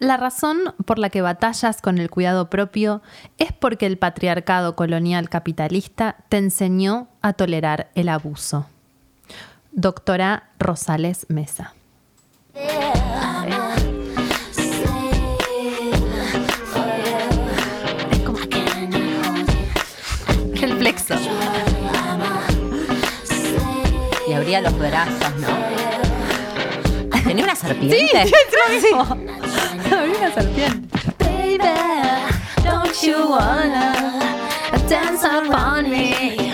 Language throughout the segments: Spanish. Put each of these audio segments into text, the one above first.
La razón por la que batallas con el cuidado propio es porque el patriarcado colonial capitalista te enseñó a tolerar el abuso. Doctora Rosales Mesa. El flexo. Y abría los brazos, ¿no? Tenía una serpiente. Sí, una serpiente. Baby, don't you wanna dance upon me?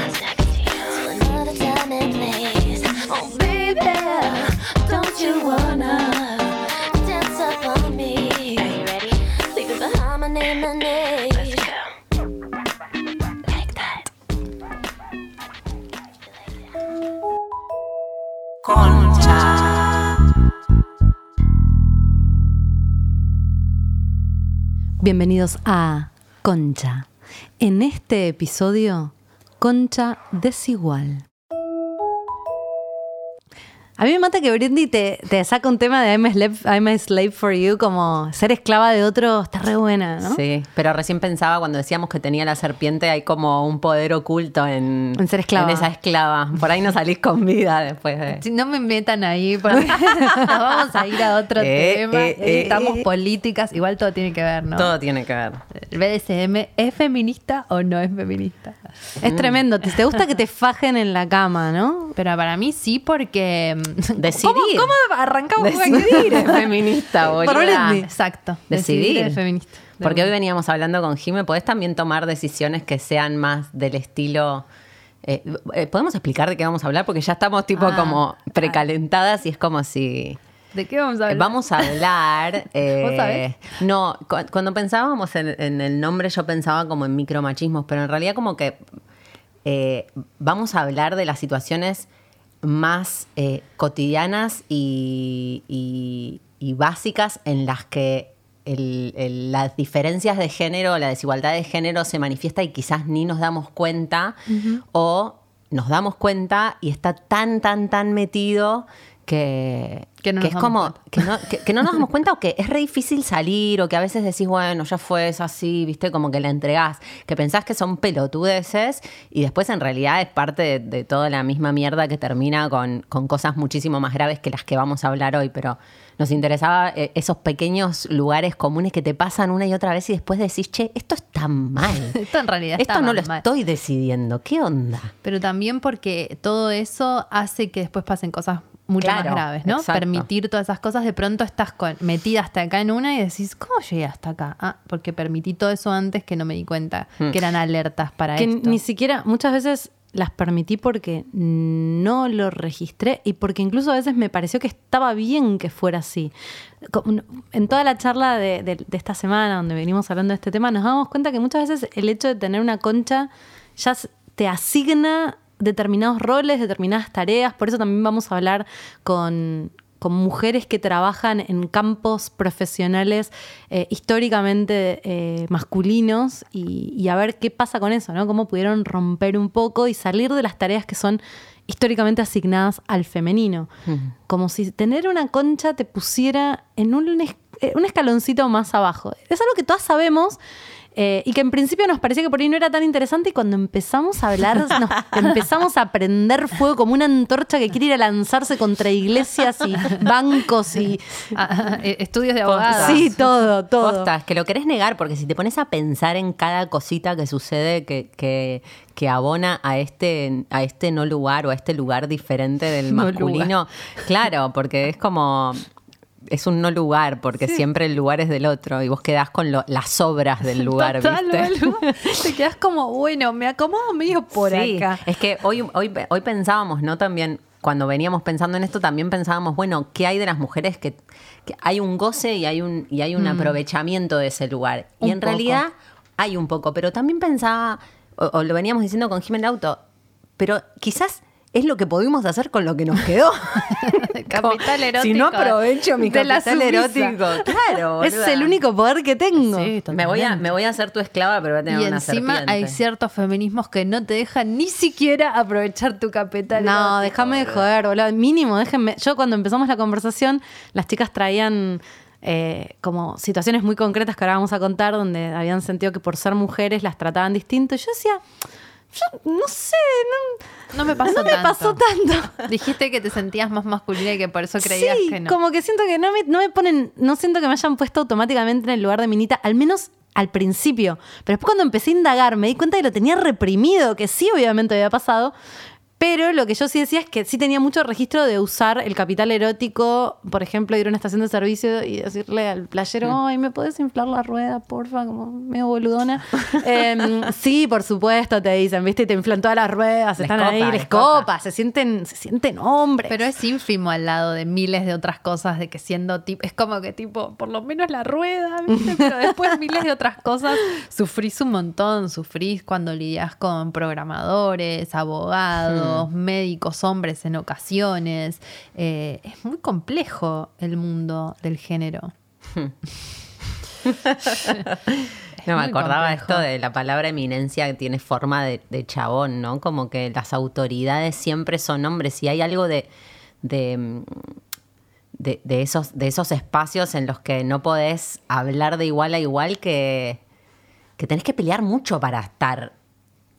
Another time and place. Oh, baby, don't you wanna? Bienvenidos a Concha. En este episodio, Concha desigual. A mí me mata que Britney te, te saca un tema de I'm a, slave, I'm a slave for you, como ser esclava de otro, está re buena, ¿no? Sí, pero recién pensaba cuando decíamos que tenía la serpiente, hay como un poder oculto en, En ser esclava. en esa esclava. Por ahí no salís con vida después de. Si no me metan ahí, porque nos vamos a ir a otro Eh, tema. eh, eh, Estamos eh. políticas, igual todo tiene que ver, ¿no? Todo tiene que ver. ¿El BDSM es feminista o no es feminista? Es tremendo. Te, te gusta que te fajen en la cama, ¿no? Pero para mí sí, porque. Mm, Decidir. ¿Cómo, cómo arrancamos con Decidir es feminista, Britney. Exacto. Decidir. feminista. Porque hoy veníamos hablando con Jime, podés también tomar decisiones que sean más del estilo. eh, eh, ¿Podemos explicar de qué vamos a hablar? Porque ya estamos tipo Ah, como precalentadas y es como si. ¿De qué vamos a Eh, hablar? Vamos a hablar. eh, ¿Vos sabés? No, cu- cuando pensábamos en, en el nombre, yo pensaba como en micromachismos, pero en realidad, como que eh, vamos a hablar de las situaciones más eh, cotidianas y, y- y básicas en las que el- el- las diferencias de género, la desigualdad de género se manifiesta y quizás ni nos damos cuenta o nos damos cuenta y está tan, tan, tan metido que, Que no nos es como cuenta. que no, que- que no nos damos cuenta o que es re difícil salir o que a veces decís, bueno, ya fue, es así, viste, como que la entregás, que pensás que son pelotudeces y después en realidad es parte de, de toda la misma mierda que termina con, con cosas muchísimo más graves que las que vamos a hablar hoy, pero nos interesaba eh, esos pequeños lugares comunes que te pasan una y otra vez y después decís, che, esto está mal. Esto en realidad está Esto no mal, lo mal. estoy decidiendo. ¿Qué onda? Pero también porque todo eso hace que después pasen cosas mucho Claro, más graves, ¿no? exacto. Permitir todas esas cosas, de pronto estás con- metida hasta acá en una y decís, ¿cómo llegué hasta acá? Ah, porque permití todo eso antes que no me di cuenta Hmm. que eran alertas para que esto. ni siquiera, muchas veces las permití porque no lo registré y porque incluso a veces me pareció que estaba bien que fuera así. En toda la charla de, de- de esta semana donde venimos hablando de este tema, nos damos cuenta que muchas veces el hecho de tener una concha ya te asigna determinados roles, determinadas tareas. Por eso también vamos a hablar con, con mujeres que trabajan en campos profesionales eh, históricamente eh, masculinos y, y a ver qué pasa con eso, ¿no? Cómo pudieron romper un poco y salir de las tareas que son históricamente asignadas al femenino. Como si tener una concha te pusiera en un, eh, un escaloncito más abajo. Es algo que todas sabemos. Eh, y que en principio nos parecía que por ahí no era tan interesante y cuando empezamos a hablar nos empezamos a prender fuego como una antorcha que quiere ir a lanzarse contra iglesias y bancos y Ah, eh, estudios de abogados. sí, todo, todo. Posta, es que lo querés negar, porque si te pones a pensar en cada cosita que sucede que, que, que abona a este, a este no lugar o a este lugar diferente del No masculino, claro, porque es como. Es un no lugar, porque siempre el lugar es del otro y vos quedás con lo- las obras del lugar, Total, ¿viste? Te quedas como, bueno, me acomodo medio por Sí, acá. Es que hoy, hoy, hoy pensábamos, ¿no? También, cuando veníamos pensando en esto, también pensábamos, bueno, ¿qué hay de las mujeres que, que hay un goce y hay un, y hay un aprovechamiento de ese lugar? Mm. Un y en poco. realidad hay un poco, pero también pensaba, o, o lo veníamos diciendo con Jiménez Auto, pero quizás es lo que pudimos hacer con lo que nos quedó. Capital erótico. Si no aprovecho mi capital erótico. Claro, es boluda. el único poder que tengo. Sí, Me voy, a, totalmente. me voy a hacer tu esclava, pero voy a tener Y una encima serpiente. hay ciertos feminismos que no te dejan ni siquiera aprovechar tu capital. No, erótico, déjame de joder, boludo. Mínimo, déjenme. Yo cuando empezamos la conversación, las chicas traían eh, como situaciones muy concretas que ahora vamos a contar, donde habían sentido que por ser mujeres las trataban distinto. Y yo decía, yo no sé, no, No me pasó no me tanto. pasó tanto. Dijiste que te sentías más masculina y que por eso creías sí, que no. como que siento que no me, no me ponen, no siento que me hayan puesto automáticamente en el lugar de minita, al menos al principio. Pero después cuando empecé a indagar me di cuenta que lo tenía reprimido, que sí obviamente había pasado. Pero lo que yo sí decía es que sí tenía mucho registro de usar el capital erótico, por ejemplo, ir a una estación de servicio y decirle al playero, ay, ¿me puedes inflar la rueda, porfa? Como medio boludona. Em, sí, por supuesto, te dicen, ¿viste? Te inflan todas las ruedas, Les están copa, ahí, les les copa. copa, se sienten, se sienten hombres. Pero es ínfimo al lado de miles de otras cosas, de que siendo tipo, es como que tipo, por lo menos la rueda, ¿viste? Pero después miles de otras cosas, sufrís un montón, sufrís cuando lidias con programadores, abogados, médicos, hombres en ocasiones. Eh, es muy complejo el mundo del género. No me acordaba complejo. esto de la palabra eminencia que tiene forma de, de chabón, ¿no? Como que las autoridades siempre son hombres y hay algo de, de, mm, de, de esos, de esos espacios en los que no podés hablar de igual a igual que, que tenés que pelear mucho para estar.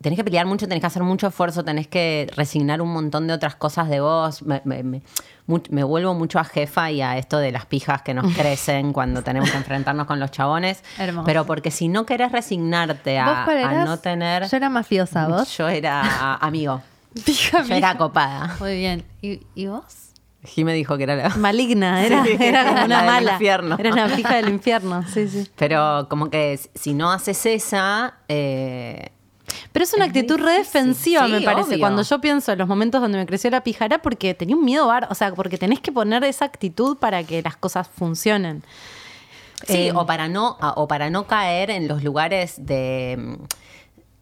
Tenés que pelear mucho, tenés que hacer mucho esfuerzo, tenés que resignar un montón de otras cosas de vos. Me, me- me- mu- me vuelvo mucho a jefa y a esto de las pijas que nos crecen cuando tenemos que enfrentarnos con los chabones. Hermoso. Pero porque si no querés resignarte ¿Vos a, no tener. Yo era mafiosa, ¿vos? Yo era amigo. Fija, Yo era copada. Muy bien. ¿Y, y vos? Jim me dijo que era la. Maligna, era, Sí, era como una del mala. infierno. Era una fija del infierno, sí, sí. Pero como que si no haces esa. eh, Pero es una Es actitud re defensiva, Sí, me parece. obvio. Cuando yo pienso en los momentos donde me creció la pijara, porque tenía un miedo, bar- o sea, porque tenés que poner esa actitud para que las cosas funcionen. Sí, Eh, o para no, o para no caer en los lugares de,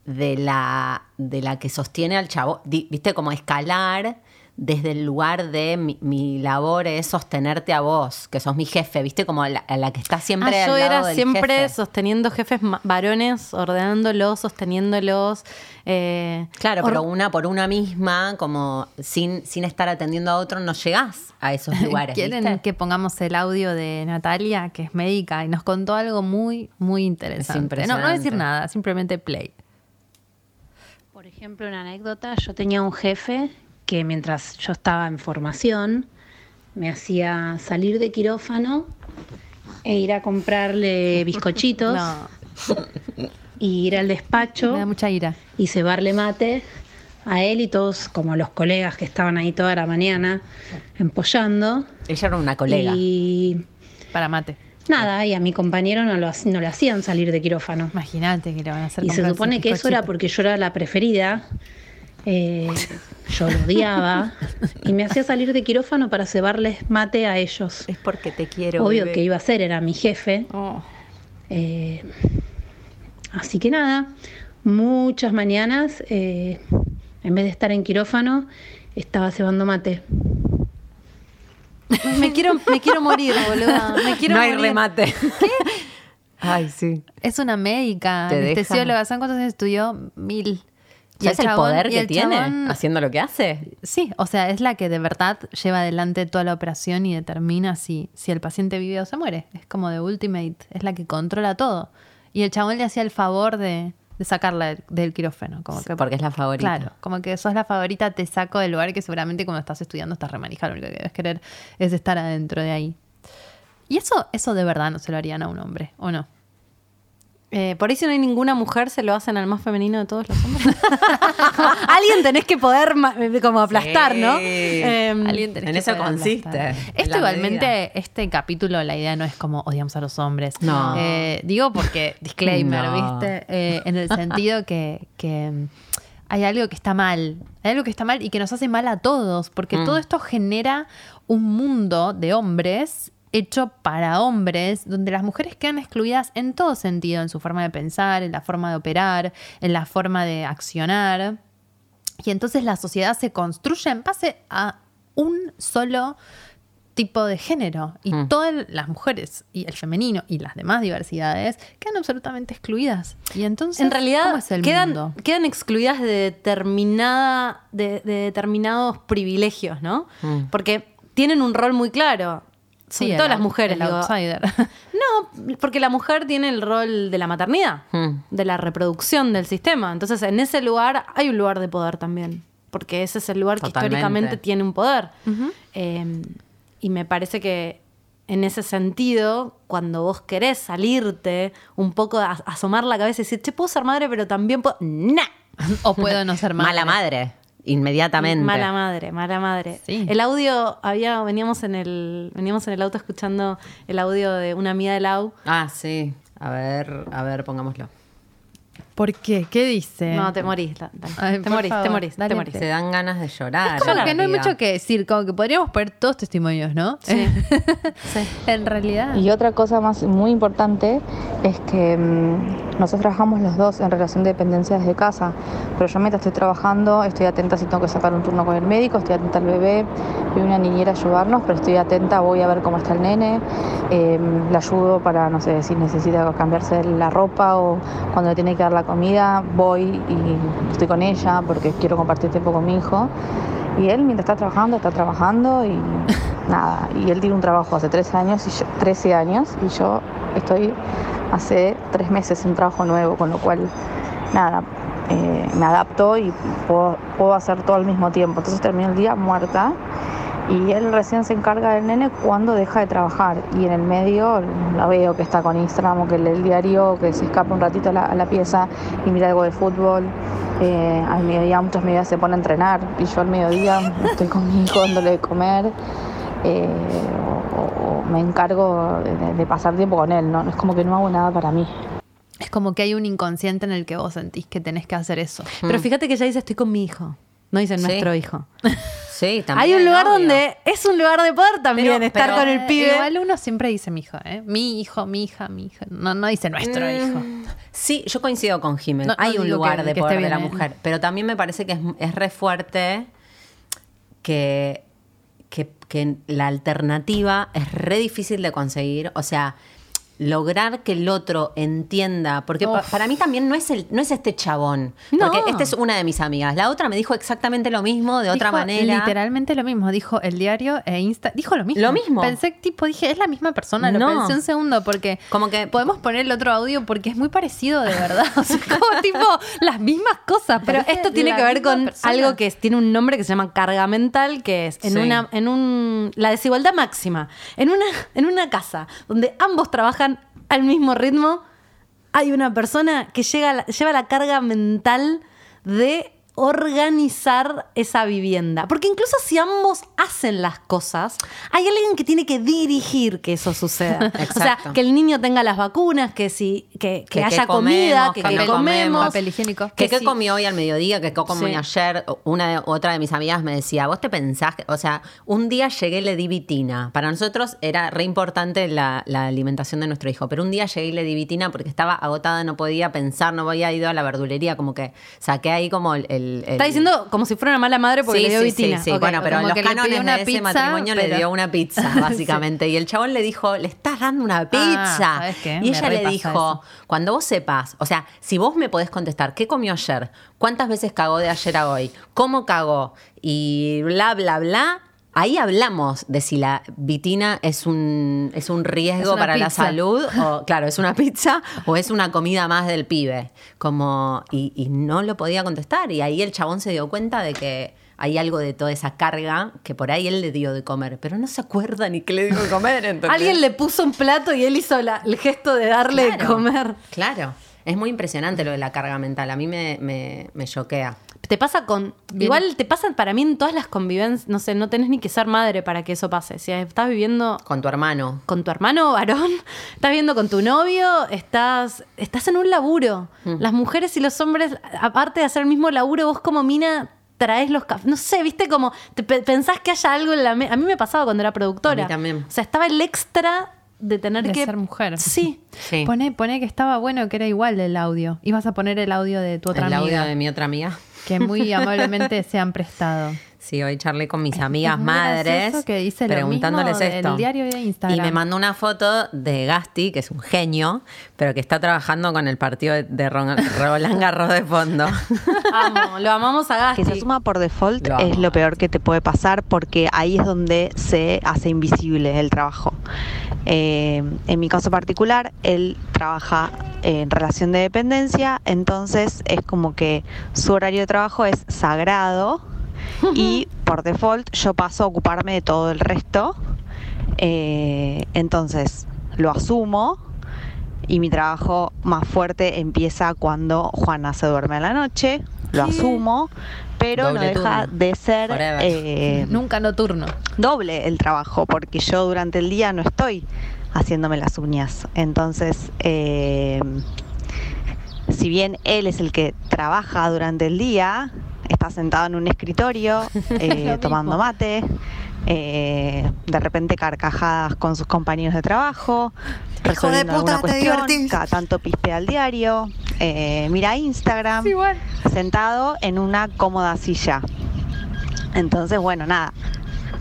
de la de la que sostiene al chavo, viste, como escalar desde el lugar de mi, mi labor es sostenerte a vos, que sos mi jefe, viste, como la, a la que está siempre Ah, al yo lado era del siempre jefe. sosteniendo jefes varones, ordenándolos, sosteniéndolos. eh, Claro, pero una por una misma, como sin, sin estar atendiendo a otro, no llegás a esos lugares. ¿Quieren ¿viste? que pongamos el audio de Natalia, que es médica, y nos contó algo muy, muy interesante? Es No, no decir nada, simplemente play. Por ejemplo, una anécdota, yo tenía un jefe que mientras yo estaba en formación me hacía salir de quirófano e ir a comprarle bizcochitos No, y ir al despacho me da mucha ira. y cebarle mate a él y todos como los colegas que estaban ahí toda la mañana empollando Ella era una colega. y Para mate. nada, y a mi compañero no lo, no le hacían salir de quirófano. Imagínate que le van a hacer Y se supone que eso era porque yo era la preferida. Eh, yo lo odiaba. Y me hacía salir de quirófano para cebarles mate a ellos. Es porque te quiero. Obvio bebé. que iba a ser, era mi jefe. Oh. Eh, así que nada, muchas mañanas, eh, en vez de estar en quirófano, estaba cebando mate. Me quiero, me quiero morir. Me quiero no hay morir. remate. Ay, sí. Es una médica, anestesióloga. ¿Saben cuántos años estudió? Mil. Y ¿Sabes el, chabón- poder que el tiene chabón- haciendo lo que hace? Sí, o sea, es la que de verdad lleva adelante toda la operación y determina si, si el paciente vive o se muere. Es como de Ultimate, es la que controla todo. Y el chabón le hacía el favor de, de sacarla del, del quirófano. Como que, Porque es la favorita. Claro, como que sos la favorita, te saco del lugar que seguramente cuando estás estudiando estás remanija, lo único que debes querer es estar adentro de ahí. Y eso, eso de verdad no se lo harían a un hombre, ¿o no? Eh, por ahí si no hay ninguna mujer, se lo hacen al más femenino de todos los hombres. Alguien tenés que poder eh, como aplastar, Sí. ¿no? Em, Alguien tenés en que eso poder consiste, aplastar. Esto igualmente, medida. este capítulo, la idea no es como odiamos a los hombres. No. Eh, digo porque, disclaimer, No. ¿viste? Eh, en el sentido que, que, mm, hay algo que está mal. Hay algo que está mal y que nos hace mal a todos. Porque Mm. todo esto genera un mundo de hombres hecho para hombres, donde las mujeres quedan excluidas en todo sentido, en su forma de pensar, en la forma de operar, en la forma de accionar. Y entonces la sociedad se construye en base a un solo tipo de género. Y Mm. todas las mujeres y el femenino y las demás diversidades quedan absolutamente excluidas. Y entonces, En realidad ¿cómo es el quedan, mundo? quedan excluidas de determinada de, de determinados privilegios, ¿no? Mm. Porque tienen un rol muy claro. Sobre el todo las out- mujeres. el digo. outsider. No, porque la mujer tiene el rol de la maternidad, Hmm. de la reproducción del sistema. Entonces, en ese lugar hay un lugar de poder también, porque ese es el lugar que históricamente tiene un poder. Eh, y me parece que en ese sentido, cuando vos querés salirte un poco, a- asomar la cabeza y decir, che, puedo ser madre, pero también puedo... ¡Nah! o puedo no ser madre. Mala madre, inmediatamente. Mala madre, mala madre. Sí. El audio, había, veníamos en el, veníamos en el auto escuchando el audio de una amiga de Lau. Ah, sí. A ver, a ver, pongámoslo. ¿Por qué? ¿Qué dice? No, te morís. Ay, te morís, te morís, te dale. morís. Se dan ganas de llorar. Como que no hay mucho que decir, como que podríamos poner todos testimonios, ¿no? Sí. en realidad. Y otra cosa más muy importante es que mm, nosotros trabajamos los dos en relación de dependencia desde casa, pero yo mientras estoy trabajando estoy atenta si tengo que sacar un turno con el médico, estoy atenta al bebé, vi una niñera a ayudarnos, pero estoy atenta, voy a ver cómo está el nene, eh, le ayudo para, no sé, si necesita cambiarse la ropa o cuando le tiene que dar la comida, voy y estoy con ella porque quiero compartir tiempo con mi hijo. Y él, mientras está trabajando, está trabajando y nada. Y él tiene un trabajo hace 13 años, y yo, 13 años y yo estoy hace tres meses en un trabajo nuevo, con lo cual, nada, eh, me adapto y puedo, puedo hacer todo al mismo tiempo. Entonces termino el día muerta y él recién se encarga del nene cuando deja de trabajar. Y en el medio la veo que está con Instagram o que lee el diario, que se escapa un ratito a la, a la pieza y mira algo de fútbol. Eh, al mediodía, muchos mediodías se pone a entrenar y yo al mediodía estoy con mi hijo dándole de comer. eh, o, o- me encargo de, de pasar tiempo con él, ¿no? Es como que no hago nada para mí. Es como que hay un inconsciente en el que vos sentís que tenés que hacer eso. Pero fíjate que ella dice, estoy con mi hijo. No dice Sí. nuestro hijo. Sí, también. Hay un lugar obvio. donde es un lugar de poder también Pero- estar pero- con el pibe. Igual uno siempre dice mi hijo, ¿eh? Mi hijo, mi hija, mi hija. No, no dice nuestro hijo. Sí, yo coincido con Jiménez. No- no Hay un lugar que- de que poder de la ¿eh? mujer, pero también me parece que es, es re fuerte que, que, que la alternativa es re difícil de conseguir. O sea, lograr que el otro entienda, porque pa- para mí también no es, el, no es este chabón, No. porque esta es una de mis amigas. La otra me dijo exactamente lo mismo, de otra manera. Literalmente lo mismo. Dijo el diario e Insta. Dijo lo mismo. Lo mismo. Pensé, tipo, dije, es la misma persona. Lo No. pensé un segundo porque. Como que- Podemos poner el otro audio porque es muy parecido de verdad. O sea, como tipo las mismas cosas. Pero parece esto tiene que ver con persona. algo que es- tiene un nombre que se llama carga mental, que es en Sí. una, en un la desigualdad máxima. En una, en una casa donde ambos trabajan al mismo ritmo, hay una persona que llega lleva la carga mental de organizar esa vivienda. Porque incluso si ambos hacen las cosas, hay alguien que tiene que dirigir que eso suceda. o sea, Exacto. que el niño tenga las vacunas, que si que, que Que haya comida, comemos, que, que que no comemos. Papel higiénico. ¿Qué, que qué sí. comí hoy al mediodía? ¿Qué comí Sí. ayer? Una de- otra de mis amigas me decía, vos te pensás, que-?" o sea, un día llegué y le di vitina. Para nosotros era re importante la, la alimentación de nuestro hijo, pero un día llegué y le di vitina porque estaba agotada, no podía pensar, no había ido a la verdulería, como que saqué ahí como el... el- el- Está diciendo como si fuera una mala madre porque Sí, le dio sí, vitina. sí, sí. Bueno, pero como en los una de ese pizza, matrimonio le dio una pizza, básicamente. Y el chabón le dijo, le estás dando una pizza. ¿sabes qué? Y ella le dijo, eso. cuando vos sepas, o sea, si vos me podés contestar, ¿qué comió ayer? ¿Cuántas veces cagó de ayer a hoy? ¿Cómo cagó? Y bla, bla, bla. Ahí hablamos de si la vitina es un, es un riesgo Es para la salud, o claro, es una pizza o es una comida más del pibe. Como, y, y no lo podía contestar. Y ahí el chabón se dio cuenta de que hay algo de toda esa carga que por ahí él le dio de comer, pero no se acuerda ni qué le dio de comer. ¿entendés? Alguien le puso un plato y él hizo la- el gesto de darle de comer. Claro. Es muy impresionante lo de la carga mental. A mí me, me, me choquea. Te pasa con. Bien. Igual te pasa para mí en todas las convivencias. No sé, no tenés ni que ser madre para que eso pase. Si estás viviendo Con tu hermano. con tu hermano varón, estás viviendo con tu novio, estás, estás en un laburo. Mm. Las mujeres y los hombres, aparte de hacer el mismo laburo, vos como mina traes los cafés. No sé, viste como te pe- pensás que haya algo en la. A mí me pasaba cuando era productora. A mí también. O sea, estaba el extra de tener de que ser mujer. Sí. Sí. Pone, pone que estaba bueno, que era igual del audio. Ibas a poner el audio de tu otra el amiga. audio de mi otra amiga. Que muy amablemente se han prestado. Sí, hoy charlé con mis amigas es muy madres gracioso que dice lo preguntándoles del esto. diario de Instagram. Y me mandó una foto de Gasti, que es un genio, pero que está trabajando con el partido de- Ron- Roland Garros de fondo. Amo, lo amamos a Gasti. Que se suma por default Lo es lo peor que te puede pasar porque ahí es donde se hace invisible el trabajo. Eh, en mi caso particular, él trabaja en relación de dependencia, entonces es como que su horario de trabajo es sagrado y por default yo paso a ocuparme de todo el resto. Eh, entonces lo asumo y mi trabajo más fuerte empieza cuando Juana se duerme a la noche, lo asumo, pero Doble no deja turno. de ser eh, Nunca nocturno. doble el trabajo, porque yo durante el día no estoy haciéndome las uñas. Entonces, eh, si bien él es el que trabaja durante el día, está sentado en un escritorio eh, tomando mate, eh, de repente carcajadas con sus compañeros de trabajo, resolviendo alguna cuestión, cada tanto pispea al diario, eh, mira Instagram, sentado en una cómoda silla. Entonces, bueno, nada.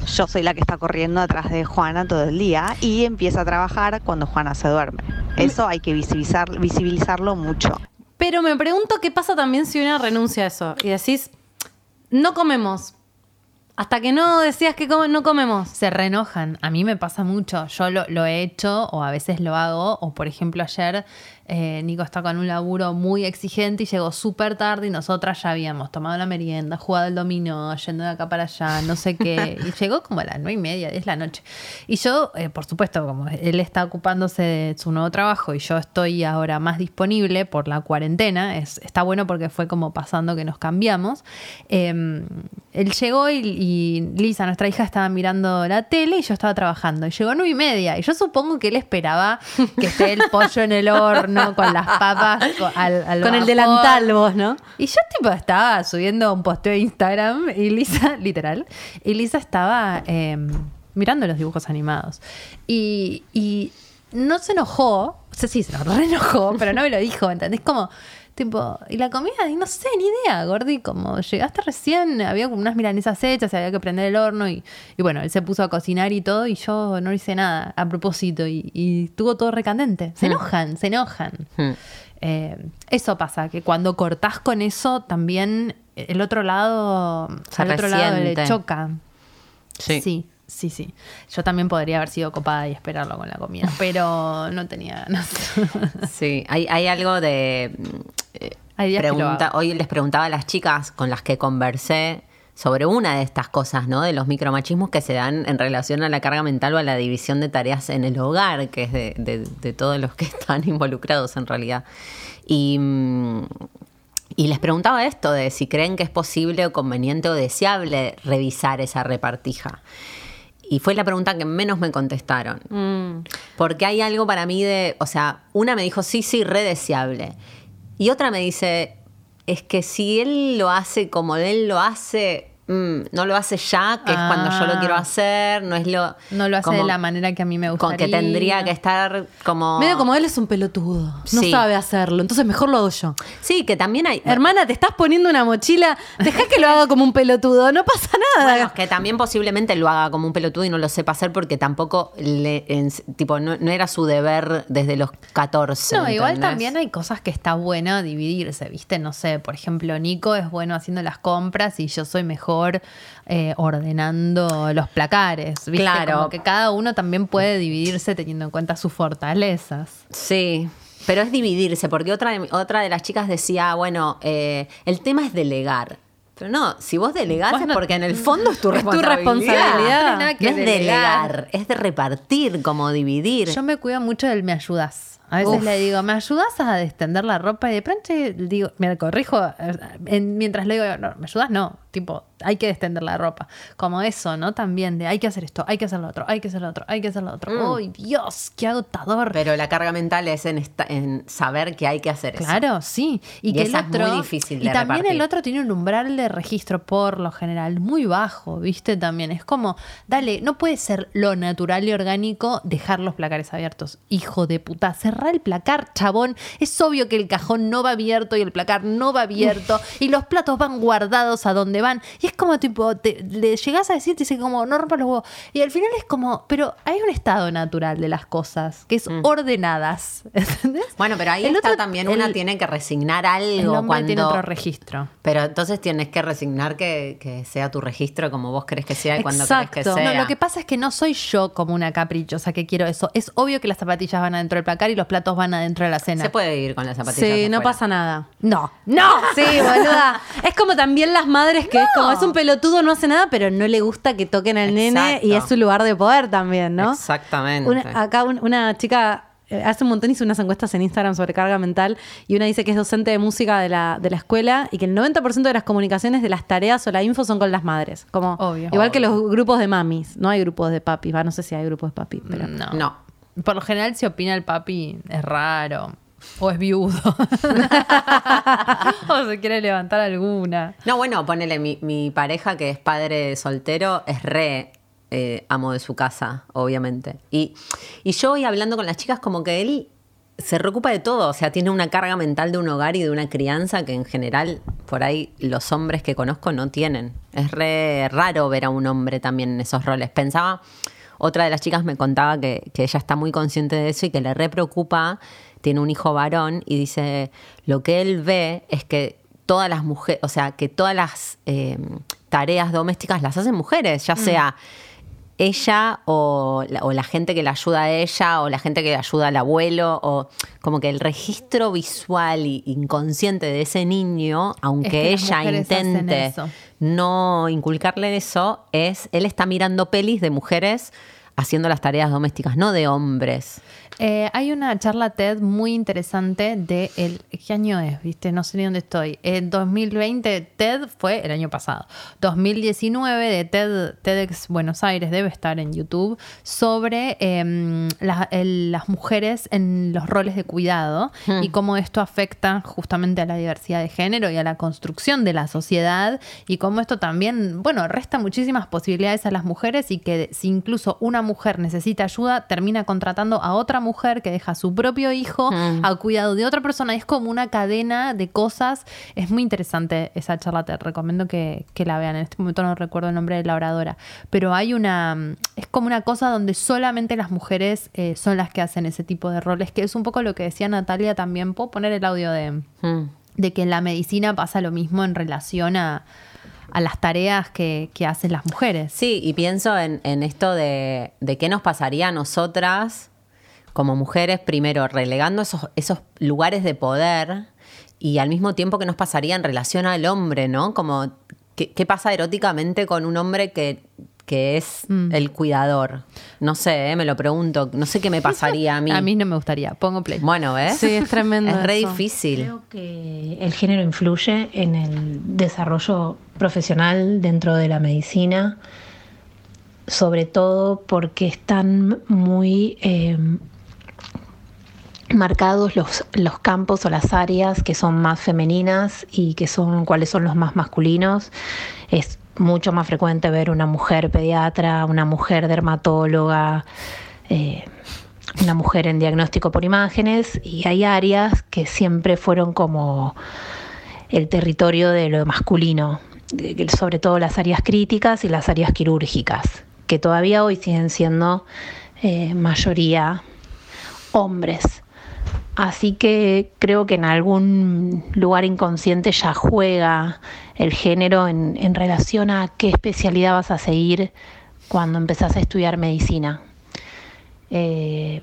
Yo soy la que está corriendo atrás de Juana todo el día y empieza a trabajar cuando Juana se duerme. Eso hay que visibilizar, visibilizarlo mucho. Pero me pregunto qué pasa también si una renuncia a eso y decís, no comemos. Hasta que no decías que no comemos. Se reenojan. A mí me pasa mucho. Yo lo, lo he hecho o a veces lo hago. O por ejemplo ayer eh, Nico está con un laburo muy exigente y llegó súper tarde y nosotras ya habíamos tomado la merienda, jugado el dominó, yendo de acá para allá, no sé qué. Y llegó como a las nueve y media, diez de la noche. Y yo, eh, por supuesto, como él está ocupándose de su nuevo trabajo y yo estoy ahora más disponible por la cuarentena, es, está bueno porque fue como pasando que nos cambiamos. Eh, él llegó y, y Lisa, nuestra hija, estaba mirando la tele y yo estaba trabajando. Y llegó nueve y media. Y yo supongo que él esperaba que esté el pollo en el horno con las papas co- al, al Con el delantal vos, ¿no? Y yo tipo estaba subiendo un posteo de Instagram y Lisa, literal, y Lisa estaba eh, mirando los dibujos animados. Y, y no se enojó, o sea, sí, se enojó, pero no me lo dijo, ¿entendés? Como, tipo, y la comida, y no sé, ni idea, Gordi, como llegaste recién, había como unas milanesas hechas, había que prender el horno y, y bueno, él se puso a cocinar y todo y yo no hice nada a propósito y, y estuvo todo recandente. Se enojan, se enojan. Hmm. Eh, eso pasa, que cuando cortás con eso, también el otro lado, Se al otro lado le choca. Sí. sí, sí, sí. Yo también podría haber sido copada y esperarlo con la comida, pero no tenía ganas. Sí, hay, hay algo de... eh, Hay pregunta, hoy les preguntaba a las chicas con las que conversé sobre una de estas cosas, ¿no? De los micromachismos que se dan en relación a la carga mental o a la división de tareas en el hogar, que es de, de- de todos los que están involucrados en realidad. Y, mm, y les preguntaba esto de si creen que es posible o conveniente o deseable revisar esa repartija. Y fue la pregunta que menos me contestaron. Mm. Porque hay algo para mí de, o sea, una me dijo, sí, sí, re deseable. Y otra me dice, es que si él lo hace como él lo hace, mm, no lo hace ya, que es cuando yo lo Ah. quiero hacer, no es lo... No lo hace como- de la manera que a mí me Con gustaría. que tendría que estar como... Medio como él es un pelotudo. No Sí. sabe hacerlo. Entonces mejor lo hago yo. Sí, que también hay... Hermana, te estás poniendo una mochila. Deja que lo haga como un pelotudo. No pasa nada. Bueno, que también posiblemente lo haga como un pelotudo y no lo sepa hacer porque tampoco le, en- tipo, no, no era su deber desde los 14. No, igual también hay cosas que está bueno dividirse, ¿viste? No sé, por ejemplo, Nico es bueno haciendo las compras y yo soy mejor eh, ordenando los placares, ¿viste? Claro. Como que cada uno también puede dividirse teniendo en cuenta sus fortalezas. Sí, pero es dividirse, porque otra de, otra de las chicas decía, bueno, eh, el tema es delegar. Pero no, si vos delegás Vos es porque en el fondo es tu Es tu responsabilidad. No que no es delegar. delegar, es de repartir, como dividir. Yo me cuido mucho del me ayudas. A veces Uf. le digo, ¿me ayudas a extender la ropa? Y de pronto digo, me corrijo, eh, en- mientras le digo, no, ¿me ayudas? No, tipo, hay que extender la ropa. Como eso, ¿no? También de hay que hacer esto, hay que hacer lo otro, hay que hacer lo otro, hay que hacer lo otro. ¡Ay, Dios! ¡Qué agotador! Mm. Pero la carga mental es en, esta- en saber que hay que hacer eso. Claro, sí. Y, Y que el esa es muy difícil y de también repartir. el otro tiene un umbral de registro por lo general muy bajo, ¿viste? También es como, dale, no puede ser lo natural y orgánico dejar los placares abiertos. Hijo de puta, cerrar el placar, chabón. Es obvio que el cajón no va abierto y el placar no va abierto y los platos van guardados a donde van. Y es como tipo, te- le llegás a decir, te dice como, no rompas los huevos. Y al final es como, pero hay un estado natural de las cosas, que es ordenadas. ¿Entendés? Bueno, pero ahí El está otro- también, el- una tiene que resignar algo cuando... tiene otro registro. Pero entonces tienes que resignar que, que sea tu registro como vos querés que sea y cuando querés que sea. No, lo que pasa es que no soy yo como una caprichosa que quiero eso. Es obvio que las zapatillas van adentro del placar y los platos van adentro de la cena. Se puede vivir con las zapatillas Sí, no pasa nada. No, no. Sí, boluda. Es como también las madres que es como es un pelotudo, no hace nada, pero no le gusta que toquen al nene y es su lugar de poder también, ¿no? Exactamente. Una- acá un- una chica eh, hace un montón hizo unas encuestas en Instagram sobre carga mental y una dice que es docente de música de la, de la escuela y que el 90% de las comunicaciones de las tareas o la info son con las madres. Como, Obvio. Igual que los grupos de mamis. No hay grupos de papis. Va, no sé si hay grupos de papis, pero... No. No. Por lo general, si opina el papi, es raro. O es viudo. o se quiere levantar alguna. No, bueno, ponele, mi, pareja que es padre soltero es re eh, amo de su casa, obviamente. Y, y yo voy hablando con las chicas como que él se preocupa de todo, o sea, tiene una carga mental de un hogar y de una crianza que en general por ahí los hombres que conozco no tienen. Es re raro ver a un hombre también en esos roles. Pensaba, otra de las chicas me contaba que, que ella está muy consciente de eso y que le re preocupa, tiene un hijo varón y dice, lo que él ve es que todas las mujeres, o sea, que todas las eh, tareas domésticas las hacen mujeres, ya sea ella o la, o la gente que le ayuda a ella o la gente que le ayuda al abuelo o como que el registro visual y inconsciente de ese niño, aunque que ella intente no inculcarle eso, es él está mirando pelis de mujeres haciendo las tareas domésticas, no de hombres. Eh, hay una charla TED muy interesante de el ¿qué año es? ¿Viste? No sé ni dónde estoy. En 2020 TED fue el año pasado. 2019 de TED TEDx Buenos Aires debe estar en YouTube sobre em, la- el- las mujeres en los roles de cuidado y cómo esto afecta justamente a la diversidad de género y a la construcción de la sociedad y cómo esto también, bueno, resta muchísimas posibilidades a las mujeres y que si incluso una mujer necesita ayuda, termina contratando a otra mujer que deja a su propio hijo al cuidado de otra persona. Es como una cadena de cosas. Es muy interesante esa charla, te recomiendo que, que la vean. En este momento no recuerdo el nombre de la oradora, pero hay una, es como una cosa donde solamente las mujeres eh, son las que hacen ese tipo de roles, que es un poco lo que decía Natalia también. ¿Puedo poner el audio de, Mm. de que en la medicina pasa lo mismo en relación a, a las tareas que, que hacen las mujeres? Sí, y pienso en, en esto de, de qué nos pasaría a nosotras como mujeres, primero relegando esos, esos lugares de poder y al mismo tiempo qué nos pasaría en relación al hombre, ¿no? Como qué, qué pasa eróticamente con un hombre que, que es el cuidador. No sé, eh, me lo pregunto, no sé qué me pasaría a mí. A mí no me gustaría. Pongo play. Bueno, ¿ves? Sí, es tremendo Es re eso. difícil. Creo que el género influye en el desarrollo profesional dentro de la medicina, sobre todo porque están muy eh, marcados los, los campos o las áreas que son más femeninas y que son cuáles son los más masculinos. Es mucho más frecuente ver una mujer pediatra, una mujer dermatóloga, eh, una mujer en diagnóstico por imágenes y hay áreas que siempre fueron como el territorio de lo masculino, sobre todo las áreas críticas y las áreas quirúrgicas, que todavía hoy siguen siendo eh, mayoría hombres. Así que creo que en algún lugar inconsciente ya juega el género en, en relación a qué especialidad vas a seguir cuando empezás a estudiar medicina. Eh,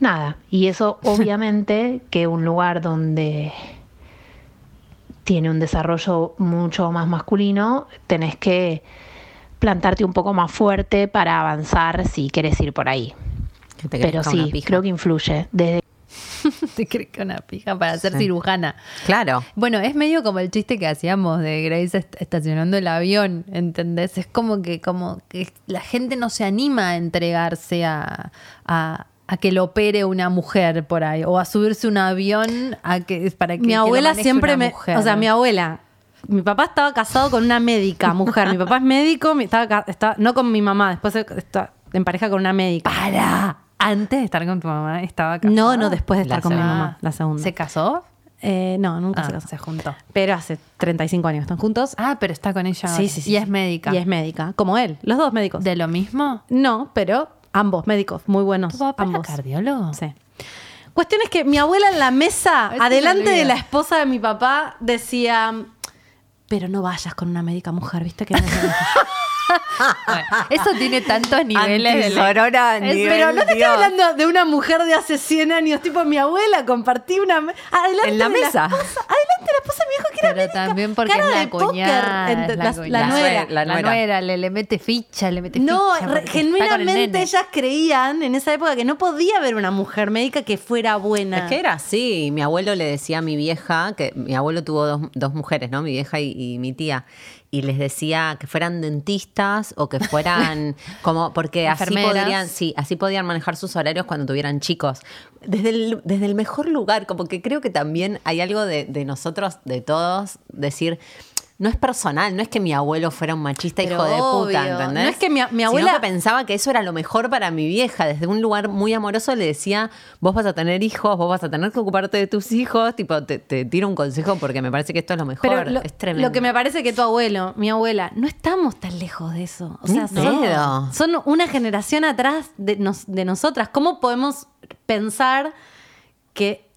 nada, y eso obviamente que un lugar donde tiene un desarrollo mucho más masculino, tenés que plantarte un poco más fuerte para avanzar si quieres ir por ahí. Que te Pero una sí, pija. creo que influye. Desde Te crees que una pija para ser Sí. cirujana. Claro. Bueno, es medio como el chiste que hacíamos de Grace est- estacionando el avión, ¿entendés? Es como que, como que la gente no se anima a entregarse a, a- a que lo opere una mujer por ahí, o a subirse un avión a que, para que mi abuela siempre una me. mujer. O sea, mi abuela. Mi papá estaba casado con una médica, mujer. Mi papá es médico, estaba- no con mi mamá, después está en pareja con una médica. ¡Para! Antes de estar con tu mamá estaba casada. No, no, después de estar La con mi mamá, la segunda. ¿Se casó? Eh, no, nunca se Ah, casó. se juntó. Pero hace 35 años están juntos. Ah, pero está con ella. sí, sí, sí. Y sí. es médica. Y es médica, como él, los dos médicos. ¿De lo mismo? No, pero ambos médicos, muy buenos. ¿Tu papá era ambos. cardiólogo? Sí. Cuestión es que mi abuela en la mesa, adelante de la esposa de mi papá, decía, pero no vayas con una médica mujer, ¿viste? Que no Bueno, eso tiene tantos niveles de la- Es- nivel Pero no te estoy hablando de una mujer de hace 100 años, tipo mi abuela, compartí una... me- Adelante En la de mesa. esposa, adelante de la esposa de mi hijo que era Pero médica. también porque Cara es la de póker, cuñada, la, la, la cuñada. nuera. La La nuera. nuera, le, le mete ficha, le mete No, ficha. el genuinamente ellas creían en esa época que no podía haber una mujer médica que fuera buena. Es que era así. Mi abuelo le decía a mi vieja, que mi abuelo tuvo dos, dos mujeres, ¿no? Mi vieja y, y mi tía. Y les decía que fueran dentistas o que fueran como, porque así podrían, sí, así podían manejar sus horarios cuando tuvieran chicos. Desde el, desde el mejor lugar, como que creo que también hay algo de, de nosotros, de todos, decir. No es personal, no es que mi abuelo fuera un machista Pero hijo de puta. ¿entendés? No es que mi- mi abuela- que pensaba que eso era lo mejor para mi vieja. Desde un lugar muy amoroso le decía, vos vas a tener hijos, vos vas a tener que ocuparte de tus hijos. Tipo, te, te tiro un consejo porque me parece que esto es lo mejor. Pero lo, es tremendo. lo que me parece que tu abuelo, mi abuela, no estamos tan lejos de eso. O sea, son, son una generación atrás de, nos- de nosotras. ¿Cómo podemos pensar que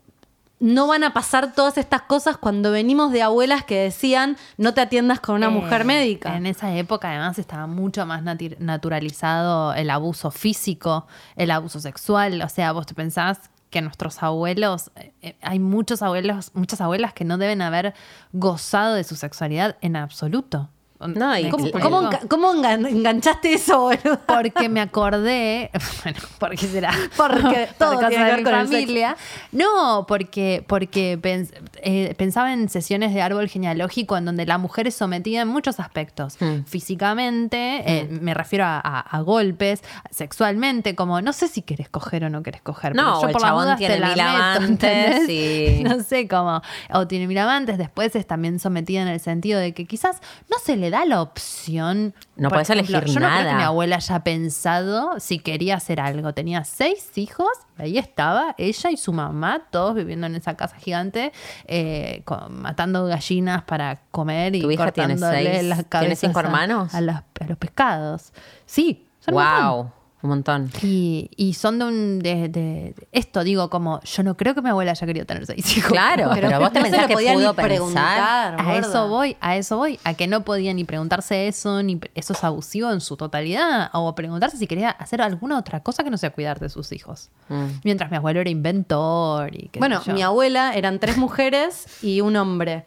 no van a pasar todas estas cosas cuando venimos de abuelas que decían no te atiendas con una Eh, mujer médica? En esa época, además, estaba mucho más naturalizado el abuso físico, el abuso sexual. O sea, vos te pensás que nuestros abuelos, eh, eh, hay muchos abuelos, muchas abuelas que no deben haber gozado de su sexualidad en absoluto. No, y- ¿Me ¿Cómo, cómo enga- cómo engan- enganchaste eso, boludo? Porque me acordé, bueno, porque será Porque por todo tiene que ver con el familia. No, porque, porque pens- eh, pensaba en sesiones de árbol genealógico en donde la mujer es sometida en muchos aspectos. Mm. Físicamente, eh, me refiero a, a- a golpes, sexualmente, como no sé si querés coger o no querés coger. No, pero o yo el por chabón dudas tiene te la mil amantes No sé cómo. O tiene mil amantes, después es también sometida en el sentido de que quizás no se le da la opción. No podés elegir yo no creo que mi abuela haya pensado si quería hacer algo. Tenía seis hijos, ahí estaba ella y su mamá, todos viviendo en esa casa gigante, eh, con- matando gallinas para comer y ¿Tu hija tiene cortándole seis? las ¿Tiene cabezas cinco a- hermanos? A, los, a los pescados. Sí, son wow, un montón. Y, y son de un. De, de- esto digo, como yo no creo que mi abuela haya querido tener seis hijos. Claro, pero, vos te no pensás que pudo pensar. preguntar. A gorda. eso voy, a eso voy, a que no podía ni preguntarse eso, ni eso es abusivo en su totalidad, o preguntarse si quería hacer alguna otra cosa que no sea cuidar de sus hijos. Mm. Mientras mi abuelo era inventor y qué Bueno, sé yo. mi abuela eran tres mujeres y un hombre.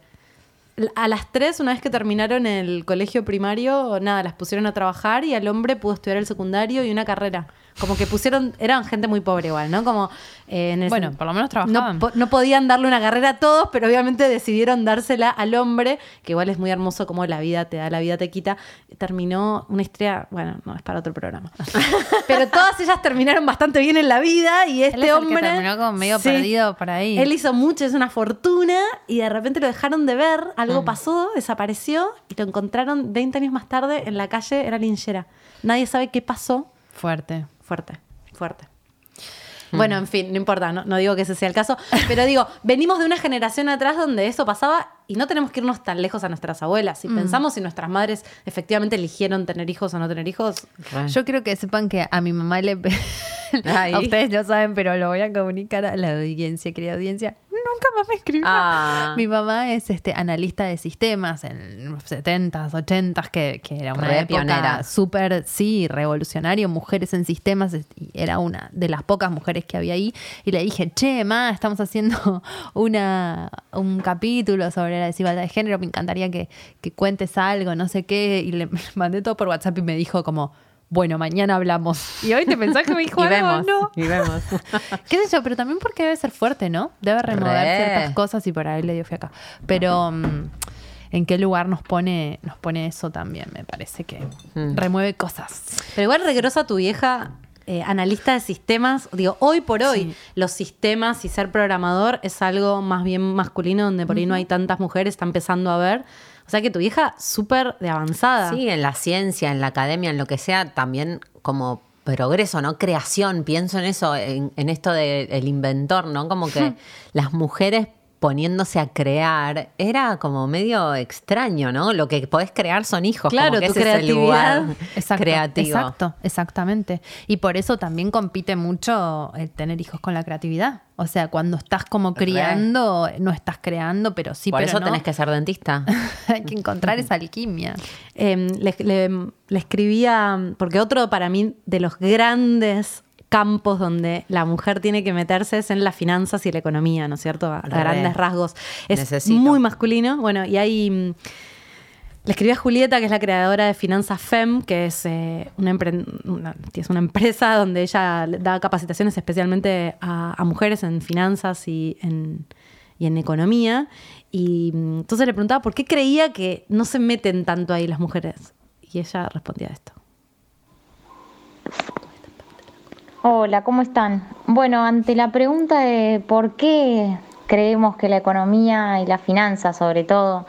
A las tres, una vez que terminaron el colegio primario, nada, las pusieron a trabajar y al hombre pudo estudiar el secundario y una carrera. Como que pusieron, eran gente muy pobre igual, ¿no? Como eh, en el- Bueno, por lo menos trabajaban. No, po- no podían darle una carrera a todos, pero obviamente decidieron dársela al hombre, que igual es muy hermoso como la vida te da, la vida te quita. Terminó una historia, bueno, no es para otro programa. pero todas ellas terminaron bastante bien en la vida y este Él es el que hombre terminó como medio Sí. perdido por ahí. Él hizo mucho, es una fortuna y de repente lo dejaron de ver, Mm. algo pasó, desapareció y lo encontraron 20 años más tarde en la calle, era linchera. Nadie sabe qué pasó. Fuerte. Fuerte, fuerte. Mm. Bueno, en fin, no importa, no, no digo que ese sea el caso, pero digo, venimos de una generación atrás donde eso pasaba y no tenemos que irnos tan lejos a nuestras abuelas. Mm. Si pensamos si nuestras madres efectivamente eligieron tener hijos o no tener hijos. Yo quiero que sepan que a mi mamá le... a ustedes no saben, pero lo voy a comunicar a la audiencia, querida audiencia. Nunca más me escribió. Ah. Mi mamá es este analista de sistemas en los 70s, 80s, que, que era una Re época pionera. súper, sí, revolucionario, mujeres en sistemas, y era una de las pocas mujeres que había ahí. Y le dije, che, ma, estamos haciendo una, un capítulo sobre la desigualdad de género, me encantaría que, que cuentes algo, no sé qué. Y le mandé todo por WhatsApp y me dijo como... Bueno, mañana hablamos. Y hoy te pensás que me dijo Y vemos, no. y vemos. ¿Qué sé yo? Pero también porque debe ser fuerte, ¿no? Debe remover Re. ciertas cosas y por ahí le dio fiaca. Pero mm, ¿en qué lugar nos pone, nos pone eso también? Me parece que Mm. remueve cosas. Pero igual regrosa tu vieja eh, analista de sistemas. Digo, hoy por hoy, Sí. los sistemas y ser programador es algo más bien masculino, donde por ahí no hay tantas mujeres, está empezando a ver. O sea que tu vieja súper de avanzada. Sí, en la ciencia, en la academia, en lo que sea, también como progreso, ¿no? Creación, pienso en eso, en, en esto del inventor, ¿no? Como que las mujeres poniéndose a crear, era como medio extraño, ¿no? Lo que podés crear son hijos. Claro, como que tu ese es el lugar Exacto, creativo. Exacto, exactamente. Y por eso también compite mucho el tener hijos con la creatividad. O sea, cuando estás como criando, no estás creando, pero sí, Por pero eso no. tenés que ser dentista. Hay que encontrar esa alquimia. Eh, le, le- le escribía, porque otro para mí de los grandes campos donde la mujer tiene que meterse es en las finanzas y la economía, ¿no es cierto? A, grandes rasgos. Es Necesito. muy masculino. Bueno, y hay... mm, Le escribí a Julieta, que es la creadora de Finanzas FEM, que es, eh, una, empre- una- es una empresa donde ella da capacitaciones especialmente a, a mujeres en finanzas y en, y en economía. Y mm, entonces le preguntaba por qué creía que no se meten tanto ahí las mujeres. Y ella respondía esto. Hola, ¿cómo están? Bueno, ante la pregunta de por qué creemos que la economía y la finanza, sobre todo,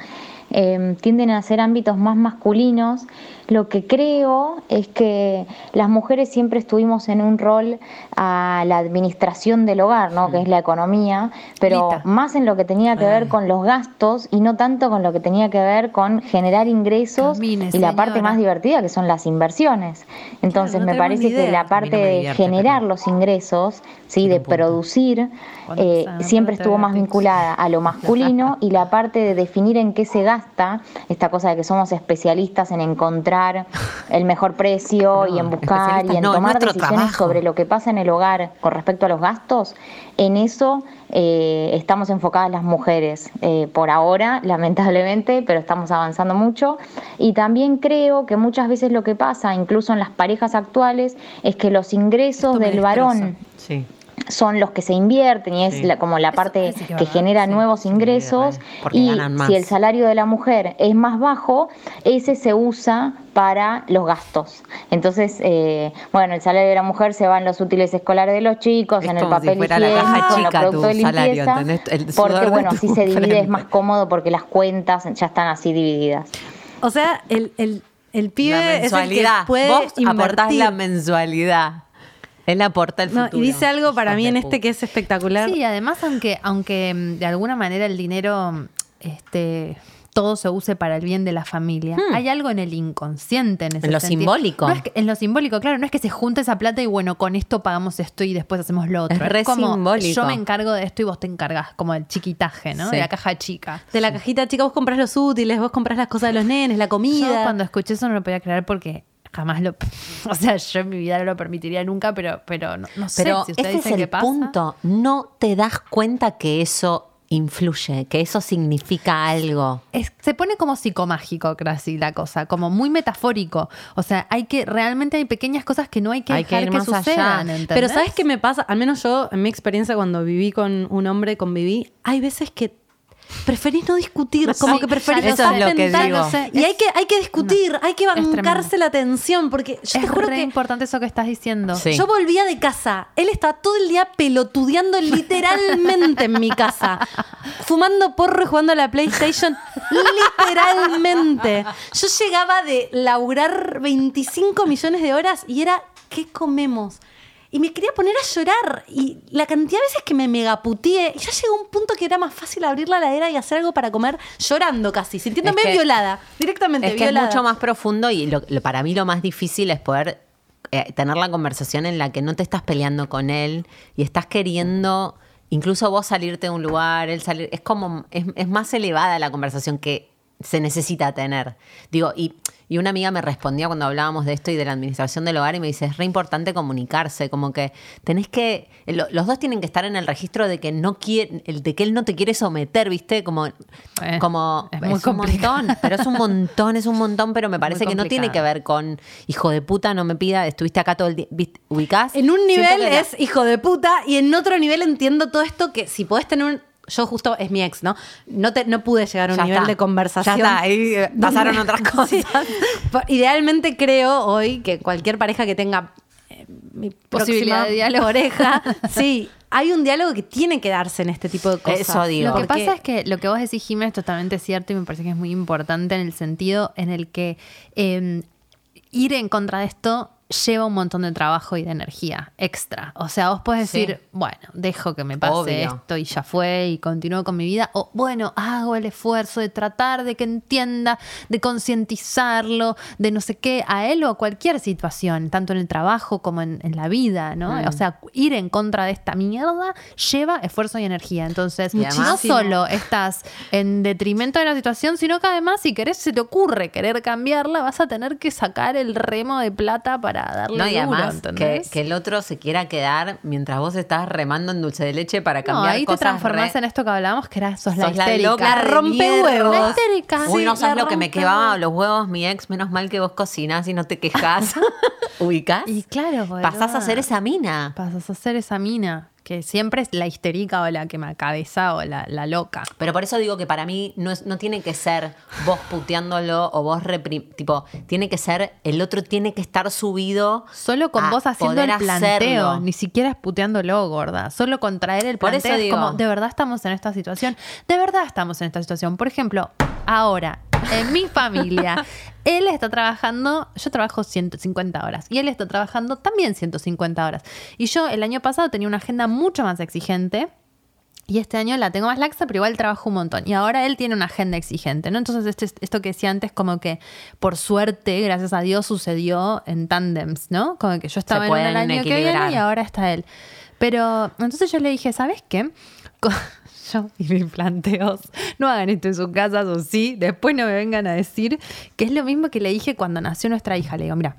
eh, tienden a ser ámbitos más masculinos, lo que creo es que las mujeres siempre estuvimos en un rol a la administración del hogar, ¿no? que es la economía, pero Lita. más en lo que tenía que ver con los gastos y no tanto con lo que tenía que ver con generar ingresos Camine, y la parte más divertida que son las inversiones. Entonces no me parece que la parte no de generar pero- los ingresos, sí, de producir, eh, siempre estuvo más vinculada a lo masculino y la parte de definir en qué se gasta, esta cosa de que somos especialistas en encontrar el mejor precio y en buscar y en no, tomar decisiones trabajo. sobre lo que pasa en el hogar con respecto a los gastos, en eso eh, estamos enfocadas las mujeres eh, por ahora, lamentablemente, pero estamos avanzando mucho. Y también creo que muchas veces lo que pasa, incluso en las parejas actuales, es que los ingresos del destroza. varón Sí. Son los que se invierten y es Sí. la- como la parte que genera sí. nuevos ingresos y si el salario de la mujer es más bajo, ese se usa para los gastos. Entonces, eh, bueno, el salario de la mujer se va en los útiles escolares de los chicos, Es en el si papel fuera la higiénico, caja en los chica productos tu de salario, porque bueno, así se divide, frente. es más cómodo porque las cuentas ya están así divididas. O sea, el, el, el pibe La es el que mensualidad. puede Vos aportás invertir. la mensualidad. Él aporta el No, futuro. y dice algo para mí en este que es espectacular. Sí, además, aunque, aunque mm, de alguna manera el dinero, mm, este, todo se use para el bien de la familia, hay algo en el inconsciente. En, ese Hmm. En lo sentido. simbólico. No es que- en lo simbólico, claro, no es que se junte esa plata y bueno, con esto pagamos esto y después hacemos lo otro. Es re como, simbólico. yo me encargo de esto y vos te encargas, como el chiquitaje, ¿no? Sí. De la caja chica. De la cajita chica, vos compras los útiles, vos compras las cosas de los nenes, la comida. Yo cuando escuché eso no lo podía creer porque jamás lo... O sea, yo en mi vida no lo permitiría nunca, pero, pero no, no sé Pero si usted ese dice es que el pasa. punto. No te das cuenta que eso influye, que eso significa algo. Es- se pone como psicomágico casi la cosa, como muy metafórico. O sea, hay que, realmente hay pequeñas cosas que no hay que Hay que dejar ir que, más allá. sucedan. ¿entendés? Pero ¿sabes qué me pasa? Al menos yo, en mi experiencia cuando viví con un hombre, conviví, hay veces que preferís no discutir, como Sí, que preferís Eso es lo que digo. Y hay que, hay que discutir, hay que bancarse la tensión, porque yo es te juro re que importante eso que estás diciendo. Sí. yo volvía de casa, él estaba todo el día pelotudeando literalmente en mi casa, fumando porro y jugando a la PlayStation, literalmente. Yo llegaba de laburar 25 millones de horas y era, ¿qué comemos? Y me quería poner a llorar. Y la cantidad de veces que me megaputeé. Ya llegó un punto que era más fácil abrir la heladera y hacer algo para comer llorando casi, sintiéndome Es que- violada. Directamente Es que violada. es mucho más profundo y lo- lo- para mí lo más difícil es poder eh, tener la conversación en la que no te estás peleando con él y estás queriendo incluso vos salirte de un lugar, él salir. Es como, es, es más elevada la conversación que se necesita tener. Digo, y, y una amiga me respondía cuando hablábamos de esto y de la administración del hogar y me dice, es re importante comunicarse, como que tenés que, lo- los dos tienen que estar en el registro de que no quiere, el de que él no te quiere someter, ¿viste? Como, Eh, como es muy un complicado. montón, pero es un montón, es un montón, pero me parece que no tiene que ver con hijo de puta, no me pida, estuviste acá todo el día, ¿viste? ubicás. En un nivel la- es hijo de puta y en otro nivel entiendo todo esto que si podés tener un... Yo justo, es mi ex, ¿no? No, te, no pude llegar a un Ya nivel está. de conversación. Ya está, ahí, pasaron otras cosas. Sí. Idealmente creo hoy que cualquier pareja que tenga eh, mi Posibilidad de diálogo. pareja, sí, hay un diálogo que tiene que darse en este tipo de cosas. Eso digo. Lo que Porque- pasa es que lo que vos decís, Jimena, es totalmente cierto y me parece que es muy importante en el sentido en el que eh, ir en contra de esto lleva un montón de trabajo y de energía extra. O sea, vos podés Sí. decir, bueno, dejo que me pase Obvio. esto y ya fue y continúo con mi vida. O bueno, hago el esfuerzo de tratar de que entienda, de concientizarlo, de no sé qué, a él o a cualquier situación, tanto en el trabajo como en, en la vida, ¿no? Mm. O sea, ir en contra de esta mierda lleva esfuerzo y energía. Entonces, Y no solo estás en detrimento de la situación, sino que además, si querés, se te ocurre querer cambiarla, vas a tener que sacar el remo de plata para No, y además que, el otro se quiera quedar mientras vos estás remando en dulce de leche para no, cambiar ahí te cosas transformás re- en esto que hablábamos, que era sos, la Sos la histérica. mierda. La histérica. Uy, no sabes la lo que me quemaba los huevos, mi ex. Menos mal que vos cocinás y no te quejas. ¿Ubicás? Y claro, boluda. Pasás a ser esa mina. Pasas a ser esa mina, que siempre es la histérica o la que me cabeza o la, la loca. Pero por eso digo que para mí no, es, no tiene que ser vos puteándolo o vos reprim... Tipo, tiene que ser, el otro tiene que estar subido. Solo con vos haciendo el planteo, hacerlo. ni siquiera es puteándolo, gorda. Solo con traer el Por planteo eso es como, de verdad estamos en esta situación. De verdad estamos en esta situación. Por ejemplo, ahora, en mi familia, él está trabajando, yo trabajo 150 horas y él está trabajando también 150 horas. Y yo el año pasado tenía una agenda mucho más exigente. Y este año la tengo más laxa, pero igual trabajo un montón. Y ahora él tiene una agenda exigente, ¿no? Entonces, este, esto que decía antes, como que por suerte, gracias a Dios, sucedió en tándems, ¿no? Como que yo estaba en el año que viene equilibrar. y ahora está él. Pero entonces yo le dije, ¿sabes qué? Yo y mis planteos, no hagan esto en sus casas o sí, después no me vengan a decir que es lo mismo que le dije cuando nació nuestra hija. Le digo, mira,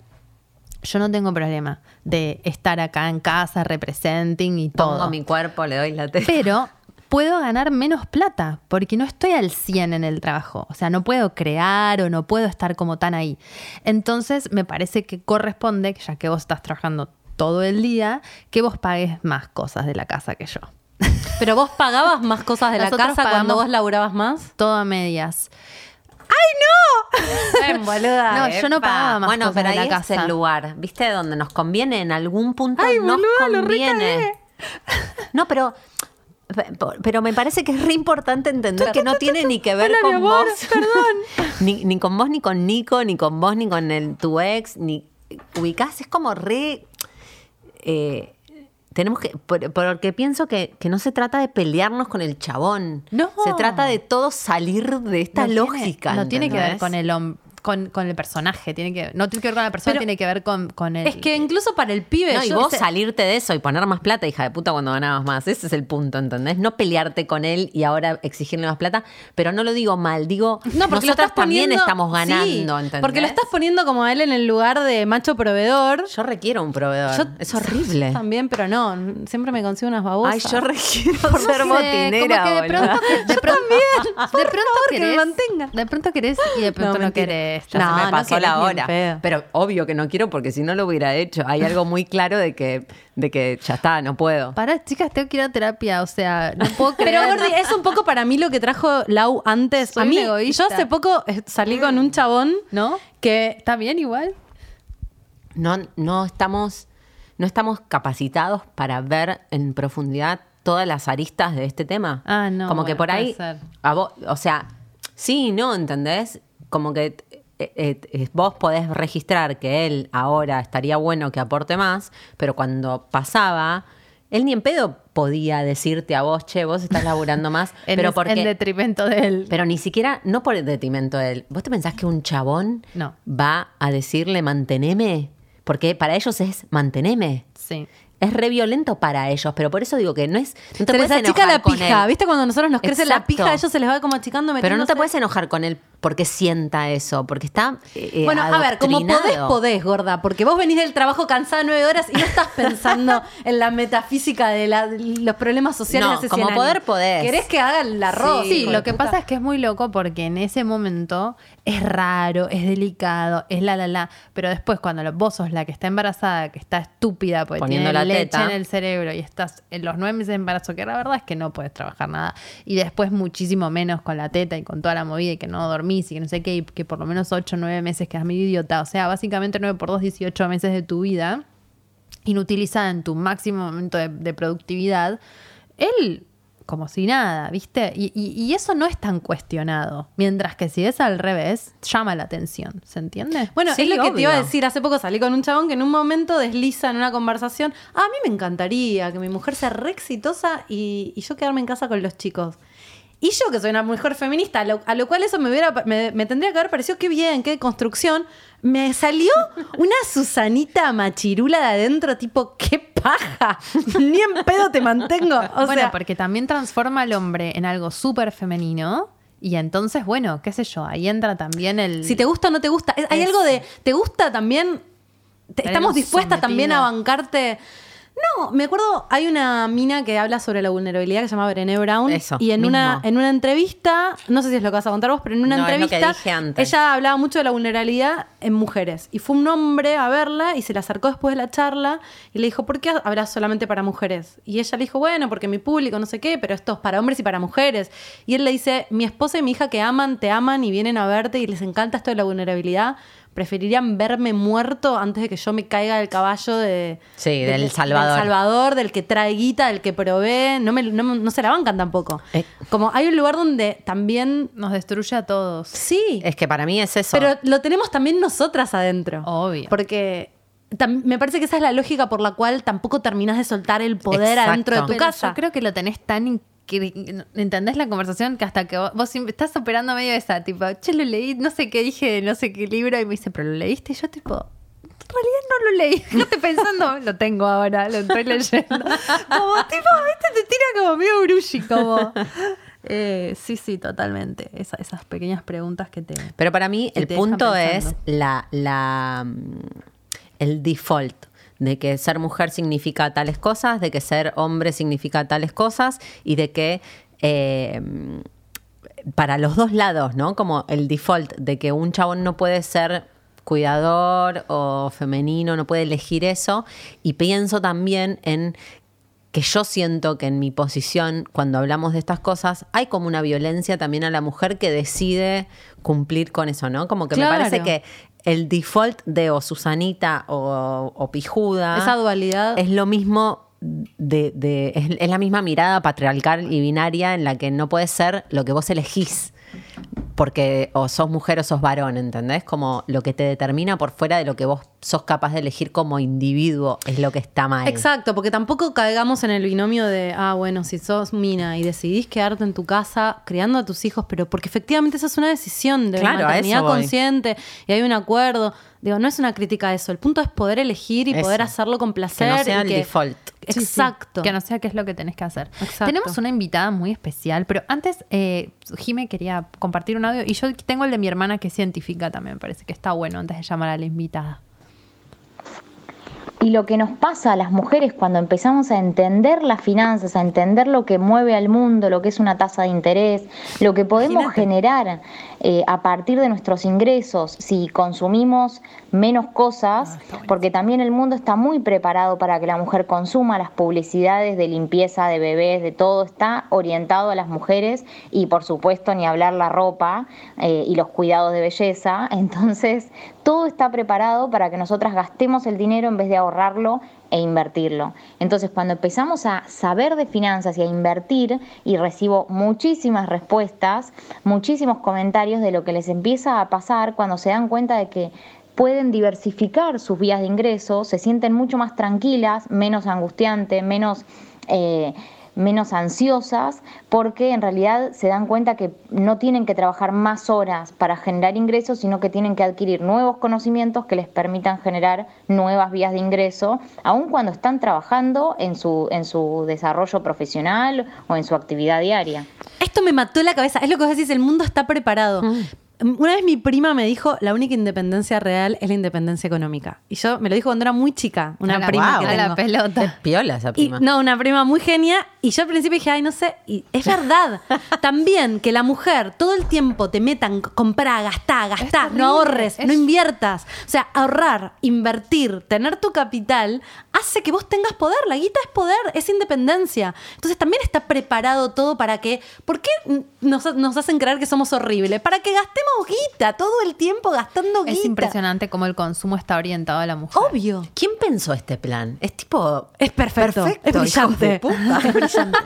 yo no tengo problema de estar acá en casa, representing y todo. Pongo mi cuerpo, le doy la teta. Pero puedo ganar menos plata porque no estoy al 100 en el trabajo. O sea, no puedo crear o no puedo estar como tan ahí. Entonces, me parece que corresponde, ya que vos estás trabajando todo el día, que vos pagues más cosas de la casa que yo. Pero vos pagabas más cosas de la casa cuando vos laburabas más. Todo a medias. Ven, boluda. No, yo no pagaba más Bueno, cosas pero de la ahí es casa. el lugar, ¿viste? Donde nos conviene en algún punto Ay, nos boluda, conviene. No, pero pero me parece que es re importante entender que no tiene ni que ver Hola, con amor, vos. ni, ni con vos, ni con Nico, ni con vos, ni con el, tu ex, ni ubicás, es como re. eh, tenemos que. por- Porque pienso que, que no se trata de pelearnos con el chabón. No. Se trata de todos salir de esta No tiene- lógica. no tiene que ver con el hom- con, con el personaje, tiene que, no tiene que ver con la persona, Pero- tiene que ver con, con el... Es que incluso para el pibe. No, y yo vos salirte de eso y poner más plata, hija de puta, cuando ganabas más. Ese es el punto, ¿entendés? No pelearte con él y ahora exigirle más plata. Pero no lo digo mal, digo, No, porque nosotras poniendo. también estamos ganando, Sí, ¿entendés? Porque lo estás poniendo como a él en el lugar de macho proveedor. Yo requiero un proveedor. Yo- es horrible. yo También, pero no. Siempre me consigo unas babosas. Ay, yo requiero No ser sé, botinera, como que de pronto, de pronto, de pronto que me mantenga. de pronto querés y de pronto no, mentira. querés. Ya No, se me pasó la hora. Pero obvio que no quiero porque si no lo hubiera hecho. Hay algo muy claro de que, de que ya está, no puedo. Pará, chicas, tengo que ir a terapia, o sea, no puedo creer. Pero Gordi, es un poco para mí lo que trajo Lau antes. Soy a mí, yo hace poco eh, salí con un chabón ¿No? que ¿Está bien igual? no, no estamos, no estamos capacitados para ver en profundidad todas las aristas de este tema. Ah, no, Como que por ahí, ser. a vos, o sea, sí, y no, ¿entendés? Como que eh, eh, eh, vos podés registrar que él ahora estaría bueno que aporte más, pero cuando pasaba, él ni en pedo podía decirte a vos, che, vos estás laburando más, En, pero porque... en detrimento de él. Pero ni siquiera, no por el detrimento de él. ¿Vos te pensás que un chabón No. va a decirle manteneme? Porque para ellos es manteneme. sí. Es re violento para ellos, pero por eso digo que no es. No te se les achica enojar la con pija. él. ¿Viste cuando a nosotros nos crece la pija? A ellos se les va como achicando, Pero no te puedes enojar con él porque sienta eso, porque está. eh, Bueno, a ver, como podés, podés, gorda, porque vos venís del trabajo cansada nueve horas y no estás pensando en la metafísica de la- los problemas sociales No, como 100 poder, podés. ¿Querés que haga el arroz? Sí, lo que puta? pasa es que es muy loco porque en ese momento es raro, es delicado, es la la la, pero después cuando vos sos la que está embarazada, que está estúpida porque Poniendo tiene la leche teta. en el cerebro y estás en los nueve meses de embarazo, que la verdad es que no puedes trabajar nada, y después muchísimo menos con la teta y con toda la movida y que no dormís y que no sé qué, y que por lo menos ocho o nueve meses quedas medio idiota, o sea, básicamente 9 por 2, 18 meses de tu vida inutilizada en tu máximo momento de, de productividad, él como si nada, ¿viste? Y, y- y eso no es tan cuestionado. Mientras que si es al revés, llama la atención. ¿Se entiende? Bueno, Sí, es lo que te iba a decir. Hace poco salí con un chabón que en un momento desliza en una conversación. "Ah, a mí me encantaría que mi mujer sea re exitosa y, y yo quedarme en casa con los chicos. Y yo, que soy una mujer feminista, a lo, a lo cual eso me, hubiera, me, me tendría que haber parecido qué bien, qué construcción. Me salió una Susanita machirula de adentro, tipo, qué paja. Ni en pedo te mantengo. O bueno, sea, porque también transforma al hombre en algo súper femenino. Y entonces, bueno, qué sé yo, ahí entra también el... Si te gusta o no te gusta. Hay algo de, ¿te gusta también? Te- estamos dispuestas también a bancarte. No, me acuerdo, hay una mina que habla sobre la vulnerabilidad que se llama Brené Brown. Eso, y en una, en una entrevista, no sé si es lo que vas a contar vos, pero en una No, entrevista, ella hablaba mucho de la vulnerabilidad en mujeres. Y fue un hombre a verla y se la acercó después de la charla y le dijo, ¿por qué hablas solamente para mujeres? Y ella le dijo, bueno, porque mi público no sé qué, pero esto es para hombres y para mujeres. Y él le dice, mi esposa y mi hija que aman, te aman y vienen a verte y les encanta esto de la vulnerabilidad, preferirían verme muerto antes de que yo me caiga del caballo de... Sí, de- del de- Salvador. Del Salvador, del que trae guita, del que provee. No, me- no, no se la bancan tampoco. Eh. Como hay un lugar donde también... Nos destruye a todos. Sí. Es que para mí es eso. Pero lo tenemos también nosotras adentro. Obvio. Porque me parece que esa es la lógica por la cual tampoco terminas de soltar el poder Exacto. adentro de tu Pero casa. Yo creo que lo tenés tan. Que- ¿Entendés la conversación? Que hasta que vos, vos estás operando medio esa, tipo, che, lo leí, no sé qué dije, no sé qué libro, y me dice, pero lo leíste, y yo, tipo, en realidad no lo leí. No estoy pensando, lo tengo ahora, lo estoy leyendo. Como, tipo, viste, te tira como medio brushi, como. Eh, sí, sí, totalmente. Esa- esas pequeñas preguntas que te. Pero para mí el punto es la, la, mm, el default de que ser mujer significa tales cosas, de que ser hombre significa tales cosas y de que eh, para los dos lados, ¿no? Como el default de que un chabón no puede ser cuidador o femenino, no puede elegir eso. Y pienso también en que yo siento que en mi posición, cuando hablamos de estas cosas, hay como una violencia también a la mujer que decide cumplir con eso, ¿no? Como que Claro. me parece que el default de o Susanita o, o Pijuda Esa dualidad. es lo mismo de, de- es, es la misma mirada patriarcal y binaria en la que no puede ser lo que vos elegís porque o sos mujer o sos varón, ¿entendés? Como lo que te determina por fuera de lo que vos sos capaz de elegir como individuo es lo que está mal. Exacto, porque tampoco caigamos en el binomio de, ah, bueno, si sos mina y decidís quedarte en tu casa criando a tus hijos, pero porque efectivamente esa es una decisión de Claro, maternidad consciente y hay un acuerdo. Digo, no es una crítica a eso. El punto es poder elegir y Eso. poder hacerlo con placer. Que no sea y el que- default. Sí, sí, Exacto. que no sea qué es lo que tenés que hacer. Exacto. Tenemos una invitada muy especial, pero antes, eh, Jime quería compartir un audio y yo tengo el de mi hermana que es científica también, me parece que está bueno antes de llamar a la invitada. Y lo que nos pasa a las mujeres cuando empezamos a entender las finanzas, a entender lo que mueve al mundo, lo que es una tasa de interés, lo que podemos Imagínate. generar eh, a partir de nuestros ingresos si consumimos menos cosas, porque también el mundo está muy preparado para que la mujer consuma las publicidades de limpieza de bebés, de todo, está orientado a las mujeres y por supuesto ni hablar la ropa eh, y los cuidados de belleza. Entonces, todo está preparado para que nosotras gastemos el dinero en vez de ahorrarlo e invertirlo. Entonces, cuando empezamos a saber de finanzas y a invertir, y recibo muchísimas respuestas, muchísimos comentarios de lo que les empieza a pasar cuando se dan cuenta de que pueden diversificar sus vías de ingreso, se sienten mucho más tranquilas, menos angustiantes, menos... eh, menos ansiosas porque en realidad se dan cuenta que no tienen que trabajar más horas para generar ingresos, sino que tienen que adquirir nuevos conocimientos que les permitan generar nuevas vías de ingreso, aun cuando están trabajando en su, en su desarrollo profesional o en su actividad diaria. Esto me mató la cabeza. Es lo que vos decís, el mundo está preparado. Una vez mi prima me dijo, la única independencia real es la independencia económica. Y yo me lo dijo cuando era muy chica, una A la- prima wow. que a la tengo. pelota. Piola esa Y, prima. no, una prima muy genia. Y yo al principio dije, ay, no sé. Y es verdad. También que la mujer todo el tiempo te metan comprar, gastar, gastar, terrible. no ahorres, Es- no inviertas. O sea, ahorrar, invertir, tener tu capital hace que vos tengas poder. La guita es poder, es independencia. Entonces también está preparado todo para que. ¿Por qué nos, nos hacen creer que somos horribles? Para que gastemos Guita, todo el tiempo gastando guita. Es impresionante cómo el consumo está orientado a la mujer. Obvio. ¿Quién pensó este plan? Es tipo. Es perfecto, es hijos brillante. puta. Es brillante.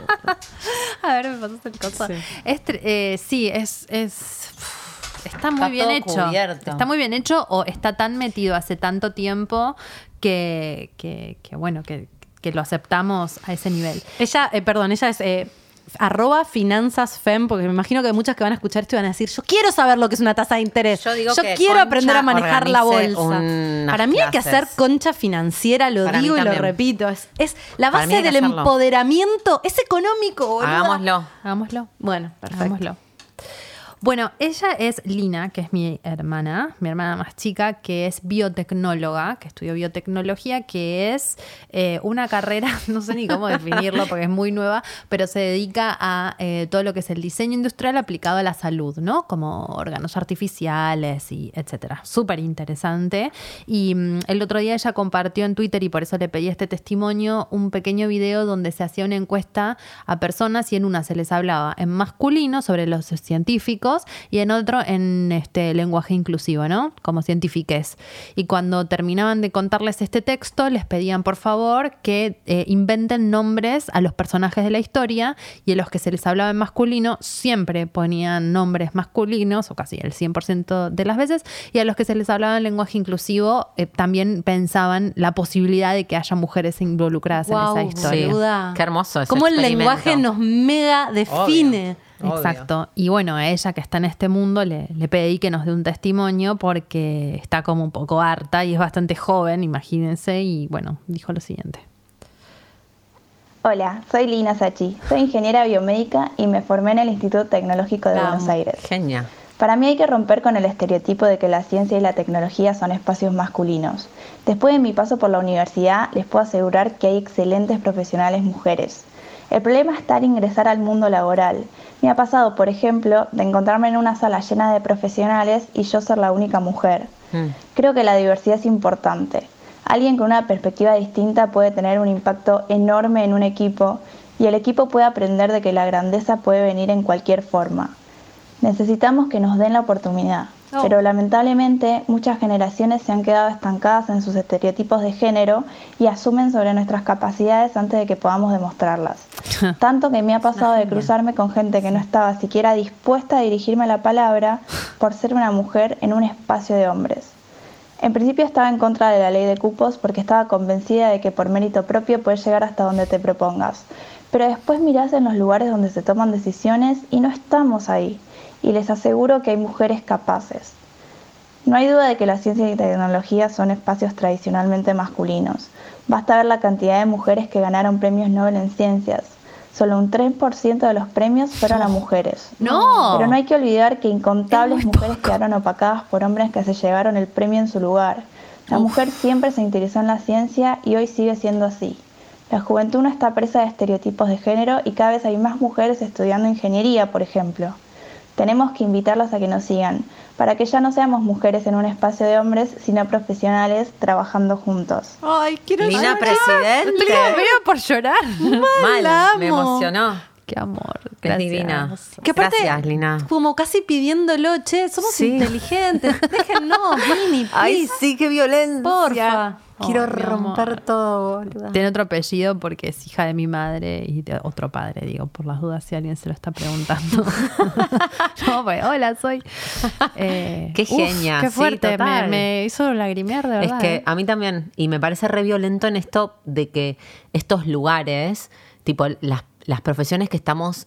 A ver, me pasaste el coso. Sí. Es eh, sí, es, es- Está muy Está bien todo hecho. cubierto. Está muy bien hecho o está tan metido hace tanto tiempo que, que, que, bueno, que, que lo aceptamos a ese nivel. Ella, eh, perdón, ella es eh, arroba finanzasfem, porque me imagino que muchas que van a escuchar esto van a decir, yo quiero saber lo que es una tasa de interés. Yo digo que quiero aprender a manejar la bolsa. Para mí hay que hacer concha financiera, lo Para digo y lo repito. Es, es la base del hacerlo. empoderamiento, es económico, boluda. Hagámoslo. Hagámoslo. Bueno, perfecto. Hagámoslo. Bueno, ella es Lina, que es mi hermana, mi hermana más chica, que es biotecnóloga, que estudió biotecnología, que es eh, una carrera, no sé ni cómo definirlo porque es muy nueva, pero se dedica a eh, todo lo que es el diseño industrial aplicado a la salud, ¿no? Como órganos artificiales y etcétera. Súper interesante. Y mm, el otro día ella compartió en Twitter, y por eso le pedí este testimonio, un pequeño video donde se hacía una encuesta a personas y en una se les hablaba en masculino sobre los científicos y en otro en este lenguaje inclusivo, ¿no? Como científiques. Y cuando terminaban de contarles este texto, les pedían por favor que eh, inventen nombres a los personajes de la historia y en los que se les hablaba en masculino siempre ponían nombres masculinos, o casi el 100% de las veces, y a los que se les hablaba en lenguaje inclusivo eh, también pensaban la posibilidad de que haya mujeres involucradas en esa historia. boluda. Qué hermoso ese Cómo el lenguaje nos mega define. Obvio. Exacto. Y bueno, a ella que está en este mundo le, le pedí que nos dé un testimonio porque está como un poco harta y es bastante joven, imagínense, y bueno, dijo lo siguiente. Hola, soy Lina Sachi, soy ingeniera biomédica y me formé en el Instituto Tecnológico de Buenos. Aires. Genia. Para mí hay que romper con el estereotipo de que la ciencia y la tecnología son espacios masculinos. Después de mi paso por la universidad, les puedo asegurar que hay excelentes profesionales mujeres. El problema está en ingresar al mundo laboral. Me ha pasado, por ejemplo, de encontrarme en una sala llena de profesionales y yo ser la única mujer. Mm. Creo que la diversidad es importante. Alguien con una perspectiva distinta puede tener un impacto enorme en un equipo y el equipo puede aprender de que la grandeza puede venir en cualquier forma. Necesitamos que nos den la oportunidad, Pero lamentablemente muchas generaciones se han quedado estancadas en sus estereotipos de género y asumen sobre nuestras capacidades antes de que podamos demostrarlas. Tanto que me ha pasado de cruzarme con gente que no estaba siquiera dispuesta a dirigirme la palabra por ser una mujer en un espacio de hombres. En principio estaba en contra de la ley de cupos porque estaba convencida de que por mérito propio puedes llegar hasta donde te propongas. Pero después mirás en los lugares donde se toman decisiones y no estamos ahí. Y les aseguro que hay mujeres capaces. No hay duda de que la ciencia y tecnología son espacios tradicionalmente masculinos. Basta ver la cantidad de mujeres que ganaron premios Nobel en ciencias. Solo un 3% de los premios fueron a mujeres. ¡No! Pero no hay que olvidar que incontables mujeres quedaron opacadas por hombres que se llevaron el premio en su lugar. La mujer siempre se interesó en la ciencia y hoy sigue siendo así. La juventud no está presa de estereotipos de género y cada vez hay más mujeres estudiando ingeniería, por ejemplo. Tenemos que invitarlas a que nos sigan, para que ya no seamos mujeres en un espacio de hombres, sino profesionales trabajando juntos. Ay, quiero Lina llorar. Presidente. Veo por llorar. Mal, me emocionó. Qué amor. Es Gracias. divina. Que aparte, Gracias, Lina. como casi pidiéndolo, che, somos Sí. inteligentes, déjennos, Mini, please. sí, qué violencia. Porfa. Quiero romper todo, boluda. Tiene otro apellido porque es hija de mi madre y de otro padre, digo, por las dudas si alguien se lo está preguntando. no, pues, hola, soy. Eh, Qué uf, genia, Qué sí, fuerte, me, total. me hizo lagrimear de Es verdad. que ¿eh? a mí también, y me parece re violento en esto de que estos lugares, tipo las, las profesiones que estamos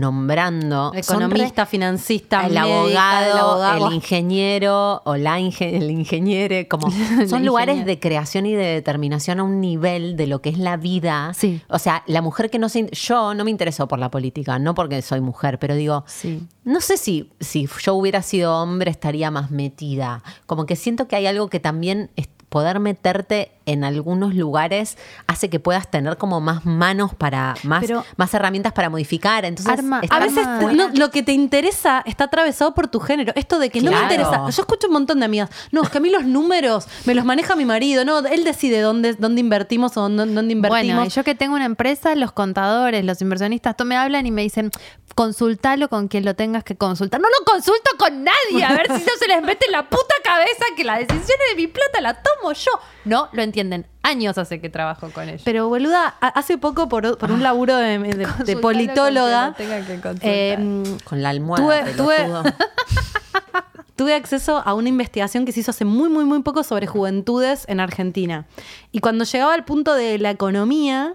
nombrando, Economista, financista, el médica, abogado, el abogado. el ingeniero o la inge- el ingeniere, como son lugares de creación y de determinación a un nivel de lo que es la vida. Sí. O sea, la mujer que no se... Yo no me intereso por la política, no porque soy mujer, pero digo, Sí. no sé si, si yo hubiera sido hombre estaría más metida. Como que siento que hay algo que también es- poder meterte en algunos lugares hace que puedas tener como más manos para, más, Pero- más herramientas para modificar. Entonces, Arma- A veces no, lo que te interesa está atravesado por tu género. Esto de que no me interesa. Yo escucho un montón de amigas. No, es que a mí los números me los maneja mi marido. No, él decide dónde, dónde invertimos o dónde, dónde invertimos. Bueno, y yo que tengo una empresa, los contadores, los inversionistas, todos me hablan y me dicen, consultalo con quien lo tengas que consultar. No lo consulto con nadie, a ver si no se les mete en la puta cabeza que las decisiones de mi plata la tomo yo. No, lo entienden. Años hace que trabajo con ellos. Pero boluda, hace poco por, por un laburo de, de- de politóloga, con consultar. eh, con la almohada. Tuve- tuve- tuve acceso a una investigación que se hizo hace muy, muy, muy poco sobre juventudes en Argentina. Y cuando llegaba al punto de la economía,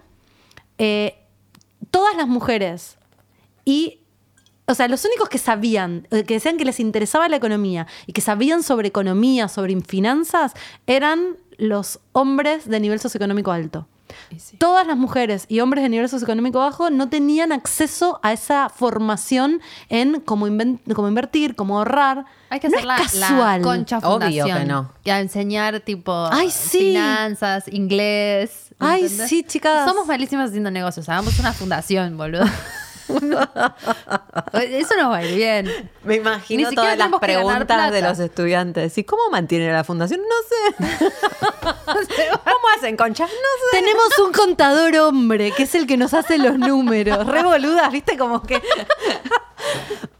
eh, todas las mujeres y, o sea, los únicos que sabían, eh, que decían que les interesaba la economía y que sabían sobre economía, sobre finanzas, eran los hombres de nivel socioeconómico alto. Todas las mujeres y hombres de nivel socioeconómico bajo no tenían acceso a esa formación en cómo, cómo invertir, cómo ahorrar. Hay que no hacer la, es la casual. concha Obvio fundación. que no. Y a enseñar tipo Ay, sí. finanzas, inglés. Ay, sí, chicas. Somos malísimas haciendo negocios. Hagamos una fundación, boludo. Eso nos va a ir bien. Me imagino todas las preguntas de los estudiantes. ¿Y cómo mantiene la fundación? No sé. ¿Cómo hacen conchas? No sé. Tenemos un contador hombre, que es el que nos hace los números. Re boludas, ¿viste? Como que.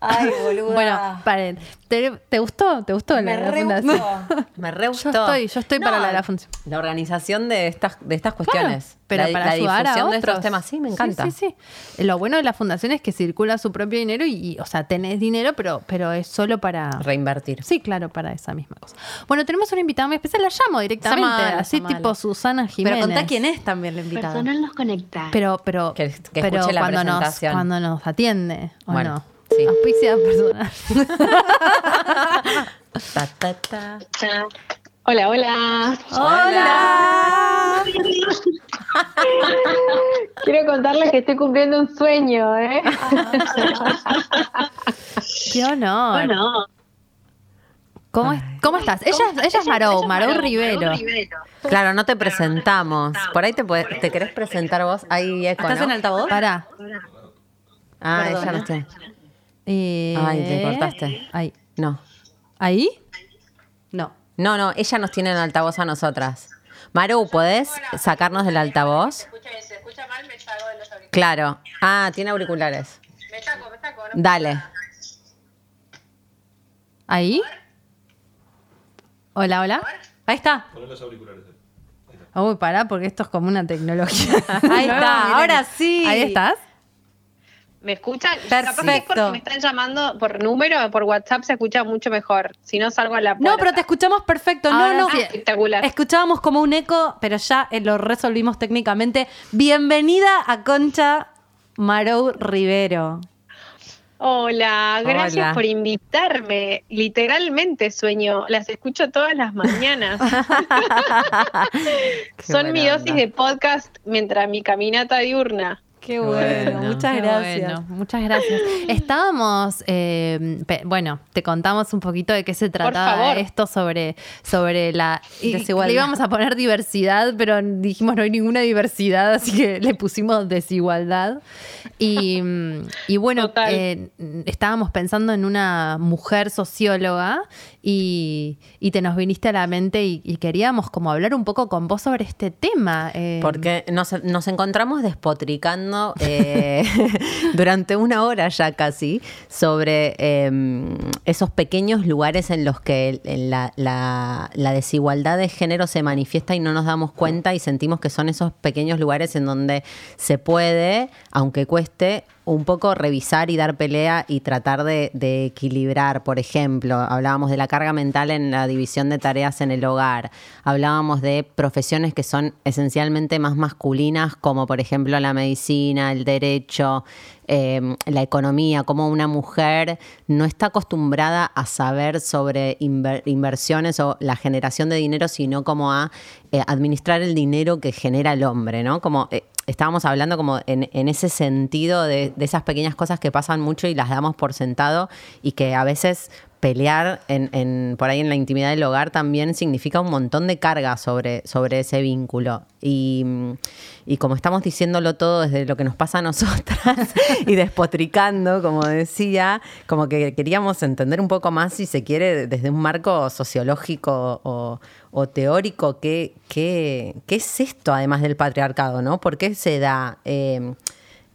Ay, boluda. Bueno, paren. ¿Te, te gustó? ¿Te gustó me la, la re fundación? gustó. Me re gustó. estoy- yo estoy para la- la función. La organización de estas, de estas Claro, cuestiones. pero la, para la ayudar a difusión otros. de estos temas. Sí, me encanta. Sí, sí, sí. Lo bueno de la fundación es que circula su propio dinero y, y, o sea, tenés dinero, pero, pero es solo para... Reinvertir. Sí, claro, para esa misma cosa. Bueno, tenemos una invitada muy especial, la llamo directamente, Llamala, así tipo Susana Jiménez. Pero contá quién es también la invitada. Personal nos conecta. Pero, pero, Que- que pero escuche la cuando, nos, presentación. cuando nos atiende, ¿o Bueno, no? Sí. Auspicia personal. Ta, ta, ta. Hola, hola. ¡Hola! Quiero contarles que estoy cumpliendo un sueño, ¿eh? ¡Qué honor! Bueno, ¿Cómo, es- ¿Cómo estás? Ella, es- ella es Marou, Marou Rivero. Claro, no te presentamos. Por ahí te, puede- te querés presentar vos. Ahí eco, ¿Estás ¿no? en altavoz? Pará. Ah, Perdona. ella no está. Eh, Ay, te cortaste. Ahí. No. ¿Ahí? No. No, no, ella nos tiene en altavoz a nosotras. Maru, ¿podés sacarnos del altavoz? Claro. Ah, tiene auriculares. Dale. ¿Ahí? Hola, hola. Ahí está. Uy, pará, porque esto es como una tecnología. Ahí está. Ahora sí. Ahí estás. ¿Me escuchan? Capaz que es Perfecto. porque me están llamando por número, por WhatsApp se escucha mucho mejor. Si no salgo a la puerta. No, pero te escuchamos perfecto. Ahora no, no. sí. Espectacular. Escuchábamos como un eco, pero ya eh, lo resolvimos técnicamente. Bienvenida a Concha Marou Rivero. Hola, gracias Hola. por invitarme. Literalmente sueño, las escucho todas las mañanas. Son mi dosis onda. de podcast mientras mi caminata diurna. Qué bueno, muchas Qué gracias. bueno, muchas gracias. Estábamos, eh, bueno, te contamos un poquito de qué se trataba esto sobre, sobre la y Desigualdad. Le íbamos a poner diversidad, pero dijimos no hay ninguna diversidad, así que le pusimos desigualdad. Y, mm, y bueno, eh, estábamos pensando en una mujer socióloga y, y te nos viniste a la mente y, y queríamos como hablar un poco con vos sobre este tema. eh, Porque nos, nos encontramos despotricando eh, durante una hora ya casi sobre eh, esos pequeños lugares en los que la desigualdad de género se manifiesta y no nos damos cuenta y sentimos que son esos pequeños lugares en donde se puede, aunque cueste, un poco revisar y dar pelea y tratar de, equilibrar. Por ejemplo, hablábamos de la carga mental en la división de tareas en el hogar. Hablábamos de profesiones que son esencialmente más masculinas, como por ejemplo la medicina, el derecho, eh, la economía, como una mujer no está acostumbrada a saber sobre inver- inversiones o la generación de dinero, sino como a eh, administrar el dinero que genera el hombre, ¿no? Como eh, estábamos hablando como en, en ese sentido de, de esas pequeñas cosas que pasan mucho y las damos por sentado y que a veces pelear en, por ahí en la intimidad del hogar también significa un montón de carga sobre, ese vínculo. Y, mm, y como estamos diciéndolo todo desde lo que nos pasa a nosotras y despotricando, como decía, como que queríamos entender un poco más, si se quiere, desde un marco sociológico o, teórico, qué, es esto además del patriarcado, ¿no? ¿Por qué se da eh,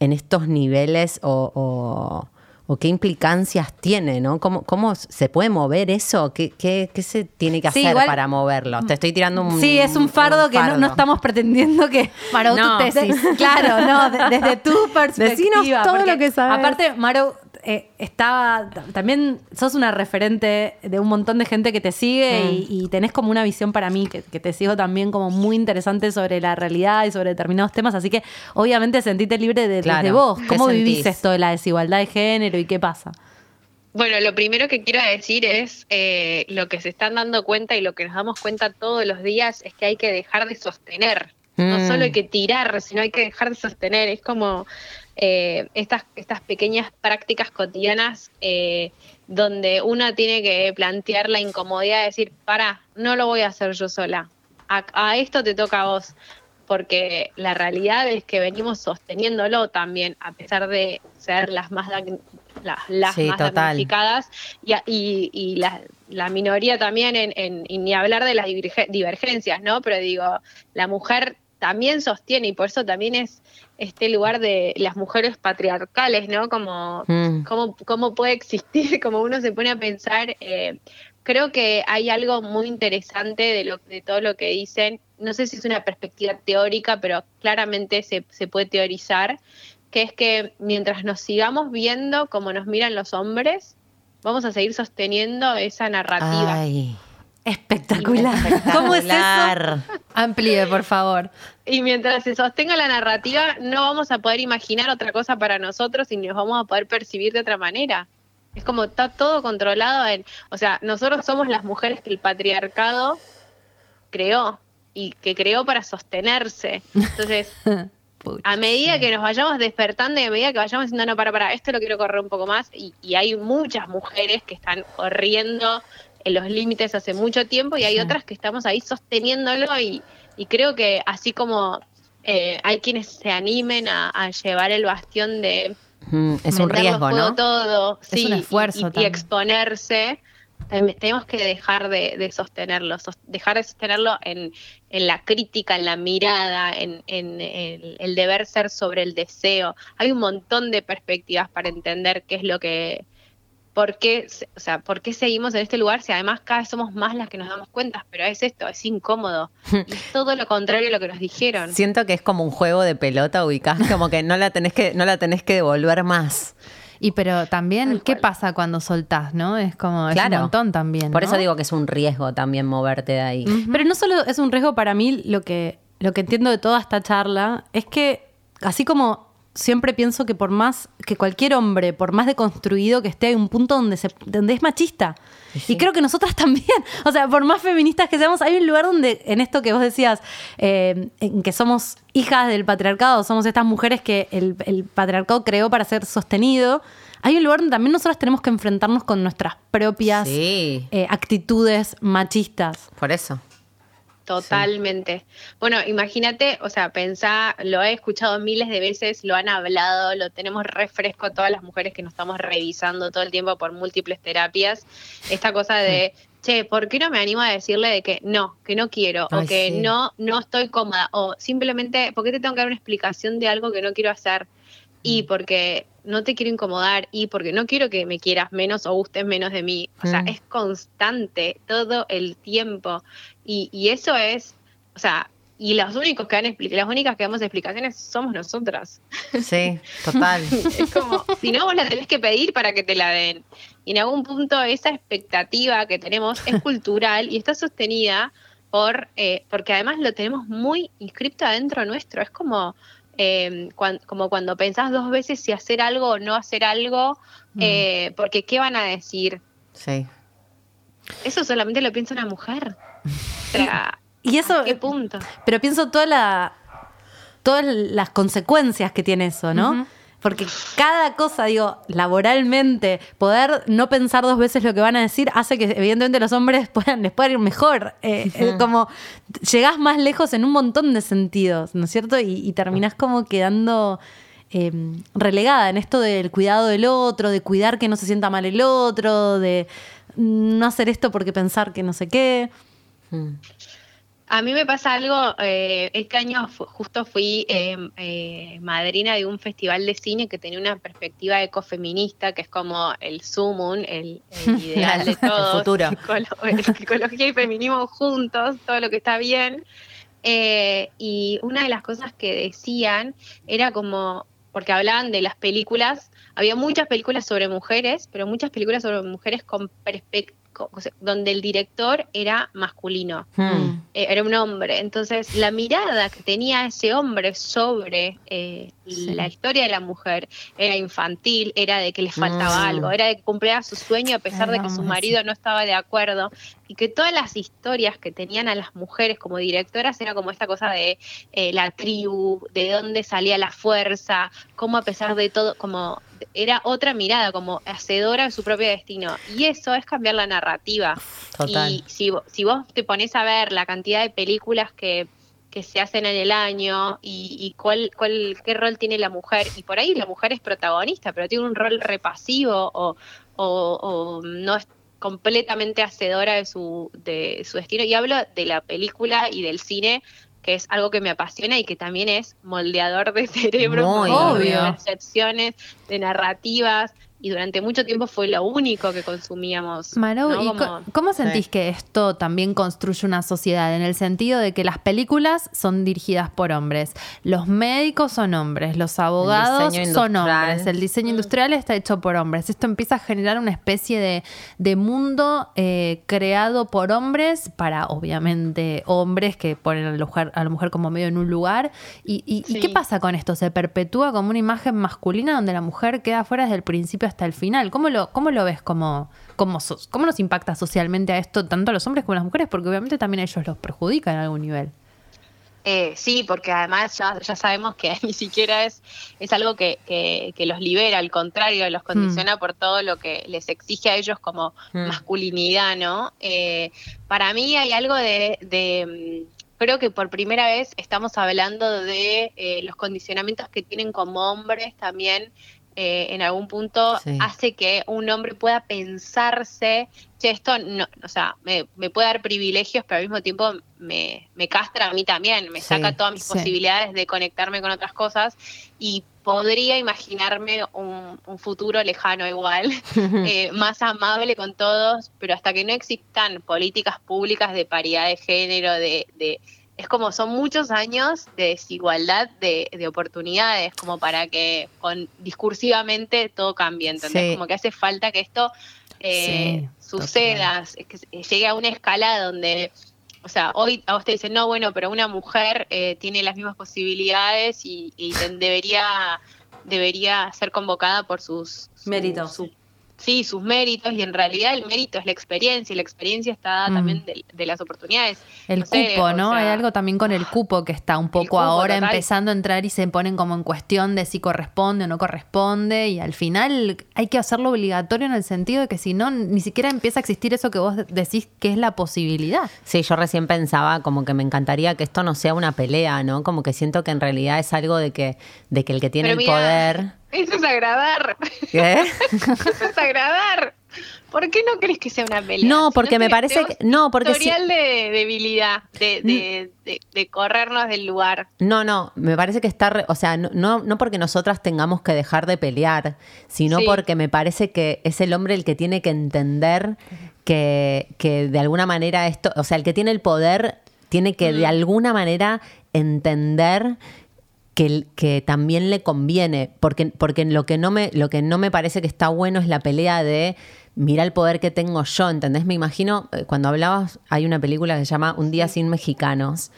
en estos niveles o- o qué implicancias tiene, ¿no? ¿Cómo, cómo se puede mover eso? ¿Qué, qué, qué se tiene que Sí, hacer igual- para moverlo? Te estoy tirando un Sí, es un fardo que no, no estamos pretendiendo que... Tu No, tesis. de- claro, no, de- desde tu perspectiva. Decinos todo porque lo que sabes. Aparte, Maro, eh, estaba... También sos una referente de un montón de gente que te sigue Mm. y, y tenés como una visión para mí, que, que te sigo también como muy interesante sobre la realidad y sobre determinados temas, así que obviamente sentite libre de, Claro. desde vos. ¿Qué ¿Cómo vivís sentís? esto de la desigualdad de género y qué pasa? Bueno, lo primero que quiero decir es eh, lo que se están dando cuenta y lo que nos damos cuenta todos los días es que hay que dejar de sostener. No Mm. solo hay que tirar, sino hay que dejar de sostener. Es como eh, estas, estas pequeñas prácticas cotidianas eh, donde uno tiene que plantear la incomodidad de decir, para, no lo voy a hacer yo sola. A, a esto te toca a vos. Porque la realidad es que venimos sosteniéndolo también, a pesar de ser las más, las, las Sí, más damnificadas y, y, y la, la minoría también, en, en- y ni hablar de las diverge- divergencias, ¿no? Pero digo, la mujer también sostiene y por eso también es este lugar de las mujeres patriarcales, ¿no? Como, Mm. cómo, cómo puede existir, como uno se pone a pensar. eh, creo que hay algo muy interesante de, lo, de todo lo que dicen. No sé si es una perspectiva teórica, pero claramente se, se puede teorizar, que es que mientras nos sigamos viendo como nos miran los hombres, vamos a seguir sosteniendo esa narrativa. Ay, Espectacular. ¿Cómo es eso? Amplíe, por favor. Y mientras se sostenga la narrativa, no vamos a poder imaginar otra cosa para nosotros y nos vamos a poder percibir de otra manera. Es como está todo controlado en, o sea, nosotros somos las mujeres que el patriarcado creó y que creó para sostenerse. Entonces, a medida que nos vayamos despertando y a medida que vayamos diciendo, no, para, para, esto lo quiero correr un poco más, y, y hay muchas mujeres que están corriendo en los límites hace mucho tiempo y hay Sí. otras que estamos ahí sosteniéndolo y, y creo que así como eh, hay quienes se animen a, a llevar el bastión de Mm, es un riesgo, ¿no? todo, Es sí, un esfuerzo y, exponerse. Tem- Tenemos que dejar de, de sostenerlo, sos- dejar de sostenerlo en, en la crítica, en la mirada, en, en el deber ser sobre el deseo. Hay un montón de perspectivas para entender qué es lo que, por qué, o sea, por qué seguimos en este lugar si además cada vez somos más las que nos damos cuenta, pero es esto, es incómodo. Es todo lo contrario a lo que nos dijeron. Siento que es como un juego de pelota ubicás, como que no la tenés que, no la tenés que devolver más. Y pero también, ¿qué pasa cuando soltás, no? Es como, es Claro. un montón también, Por ¿no? eso digo que es un riesgo también moverte de ahí. Pero no solo es un riesgo para mí, lo que, lo que entiendo de toda esta charla es que, así como siempre pienso que por más que cualquier hombre, por más deconstruido que esté, hay un punto donde, se, donde es machista. Y creo que nosotras también, o sea, por más feministas que seamos, hay un lugar donde, en esto que vos decías, eh, en que somos hijas del patriarcado, somos estas mujeres que el, el patriarcado creó para ser sostenido, hay un lugar donde también nosotras tenemos que enfrentarnos con nuestras propias Sí, eh, actitudes machistas. por eso. Totalmente. Bueno, imagínate, o sea, pensá, lo he escuchado miles de veces, lo han hablado, lo tenemos refresco todas las mujeres que nos estamos revisando todo el tiempo por múltiples terapias. Esta cosa de, che, ¿por qué no me animo a decirle de que no, que no quiero, Ay, o que sí. no, no estoy cómoda, o simplemente, ¿por qué te tengo que dar una explicación de algo que no quiero hacer? Y porque no te quiero incomodar y porque no quiero que me quieras menos o gustes menos de mí. O sea, Mm. es constante todo el tiempo. Y, y eso es, o sea, y los únicos que dan expli- las únicas que damos explicaciones somos nosotras. Sí, total. Es como, si no, vos la tenés que pedir para que te la den. Y en algún punto esa expectativa que tenemos es cultural y está sostenida por, eh, porque además lo tenemos muy inscripto adentro nuestro. Es como, eh, cuan- como cuando pensás dos veces si hacer algo o no hacer algo, eh, porque ¿qué van a decir? Sí. Eso solamente lo piensa una mujer. Y eso, ¿a qué punto? pero pienso toda la, todas las consecuencias que tiene eso, ¿no? Porque cada cosa, digo, laboralmente, poder no pensar dos veces lo que van a decir hace que evidentemente los hombres puedan, les pueda ir mejor. Eh, eh, como llegás más lejos en un montón de sentidos, ¿no es cierto? Y, y terminás como quedando eh, relegada en esto del cuidado del otro, de cuidar que no se sienta mal el otro, de no hacer esto porque pensar que no sé qué. A mí me pasa algo, eh, este año justo fui eh, eh, madrina de un festival de cine que tenía una perspectiva ecofeminista, que es como el sumum, el, el ideal de El todo. futuro. ecología y feminismo juntos, todo lo que está bien. Eh, y una de las cosas que decían era como, porque hablaban de las películas, había muchas películas sobre mujeres, pero muchas películas sobre mujeres con perspectiva donde el director era masculino Hmm. eh, era un hombre. Entonces, la mirada que tenía ese hombre sobre eh, la historia de la mujer era infantil, era de que le faltaba Mm. algo, era de que cumplía su sueño a pesar de que su marido no estaba de acuerdo. Y que todas las historias que tenían a las mujeres como directoras era como esta cosa de eh, la tribu, de dónde salía la fuerza, cómo a pesar de todo, como era otra mirada, como hacedora de su propio destino. Y eso es cambiar la narrativa. Total. Y si, si vos te pones a ver la cantidad de películas que, que se hacen en el año y, y cuál, cuál, qué rol tiene la mujer, y por ahí la mujer es protagonista, pero tiene un rol repasivo o, o, o no es completamente hacedora de su, de su destino. Y hablo de la película y del cine que es algo que me apasiona y que también es moldeador de cerebro, Muy de percepciones, de narrativas, y durante mucho tiempo fue lo único que consumíamos. Marou, ¿no? ¿y Como- co- cómo sentís que esto también construye una sociedad? En el sentido de que las películas son dirigidas por hombres, los médicos son hombres, los abogados son hombres, el diseño industrial está hecho por hombres. Esto empieza a generar una especie de, de mundo eh, creado por hombres para, obviamente, hombres que ponen a la mujer, a la mujer como medio en un lugar. ¿Y, y- qué pasa con esto? ¿Se perpetúa como una imagen masculina donde la mujer queda fuera desde el principio hasta el final? ¿Cómo lo, cómo lo ves? como cómo, so- ¿Cómo nos impacta socialmente a esto tanto a los hombres como a las mujeres? Porque obviamente también a ellos los perjudica en algún nivel. Eh, sí, porque además ya, ya sabemos que ni siquiera es, es algo que, que- que los libera, al contrario, los condiciona por todo lo que les exige a ellos como Mm. masculinidad, ¿no? Eh, para mí hay algo de, de, mm, creo que por primera vez estamos hablando de eh, los condicionamientos que tienen como hombres también. Eh, en algún punto Sí. hace que un hombre pueda pensarse, che, esto no, o sea, me, me puede dar privilegios, pero al mismo tiempo me, me castra a mí también, me Sí, saca todas mis sí. posibilidades de conectarme con otras cosas y podría imaginarme un, un futuro lejano igual, eh, más amable con todos, pero hasta que no existan políticas públicas de paridad de género, de, de es como son muchos años de desigualdad de, de oportunidades, como para que con discursivamente todo cambie, ¿entendés? Sí. Como que hace falta que esto eh, Sí, suceda, es que llegue a una escala donde, o sea, hoy a vos te dicen, no, bueno, pero una mujer eh, tiene las mismas posibilidades y, y debería, debería ser convocada por sus su- Méritos. su- sí, sus méritos, y en realidad el mérito es la experiencia, y la experiencia está dada Mm. también de, de las oportunidades. El No sé, cupo, o ¿no? sea, Hay algo también con el cupo que está un poco cupo, ahora total. empezando a entrar y se ponen como en cuestión de si corresponde o no corresponde y al final hay que hacerlo obligatorio en el sentido de que si no, ni siquiera empieza a existir eso que vos de- decís que es la posibilidad. Sí, yo recién pensaba como que me encantaría que esto no sea una pelea, ¿no? Como que siento que en realidad es algo de que, de que el que tiene Pero el mira, poder. Eso es agradar. ¿Qué? Eso es agradar. ¿Por qué no crees que sea una pelea? No, Si porque me parece que- no, porque si- historial de debilidad, de, de, de, de corrernos del lugar. No, no, me parece que está, re- o sea, no, no, porque nosotras tengamos que dejar de pelear, sino Sí. porque me parece que es el hombre el que tiene que entender que, que de alguna manera esto, o sea, el que tiene el poder tiene que de alguna manera entender que, que también le conviene, porque, porque lo, que no me, lo que no me parece que está bueno es la pelea de mira el poder que tengo yo, ¿entendés? Me imagino, eh, cuando hablabas, hay una película que se llama Un día sin mexicanos,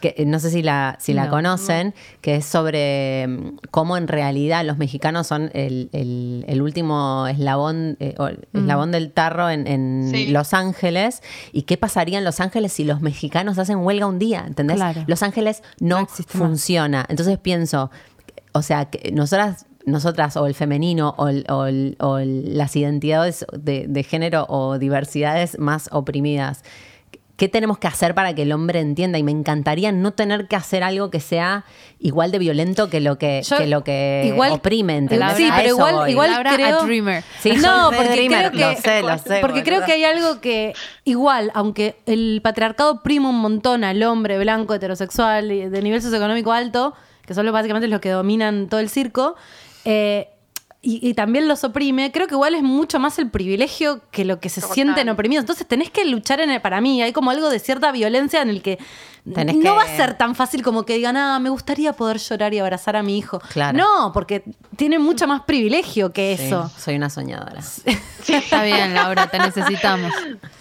que eh, no sé si la, si la No. conocen, que es sobre mm, cómo en realidad los mexicanos son el, el- el último eslabón, eh, o el eslabón del tarro en, en Sí. Los Ángeles, y qué pasaría en Los Ángeles si los mexicanos hacen huelga un día, ¿entendés? Claro. Los Ángeles no, No funciona. Entonces pienso, o sea, que nosotras nosotras o el femenino o, el- o el- o el- las identidades de, de género o diversidades más oprimidas. ¿Qué tenemos que hacer para que el hombre entienda? Y me encantaría no tener que hacer algo que sea igual de violento que lo que, Yo que, lo que igual-. Sí, pero igual, igual Laura, creo. a dreamer. Sí, no, porque dreamer, creo que, lo sé, lo sé, porque creo que hay algo que igual, aunque el patriarcado prima un montón al hombre blanco, heterosexual, y de nivel socioeconómico alto, que son básicamente los que dominan todo el circo, eh, y, y también los oprime, creo que igual es mucho más el privilegio que lo que se Total. sienten oprimidos. Entonces tenés que luchar en el, para mí, hay como algo de cierta violencia en el que Tenés no que- va a ser tan fácil como que digan, ah, me gustaría poder llorar y abrazar a mi hijo. Claro. No, porque tiene mucho más privilegio que Sí, eso. soy una soñadora. Está bien, Laura, te necesitamos.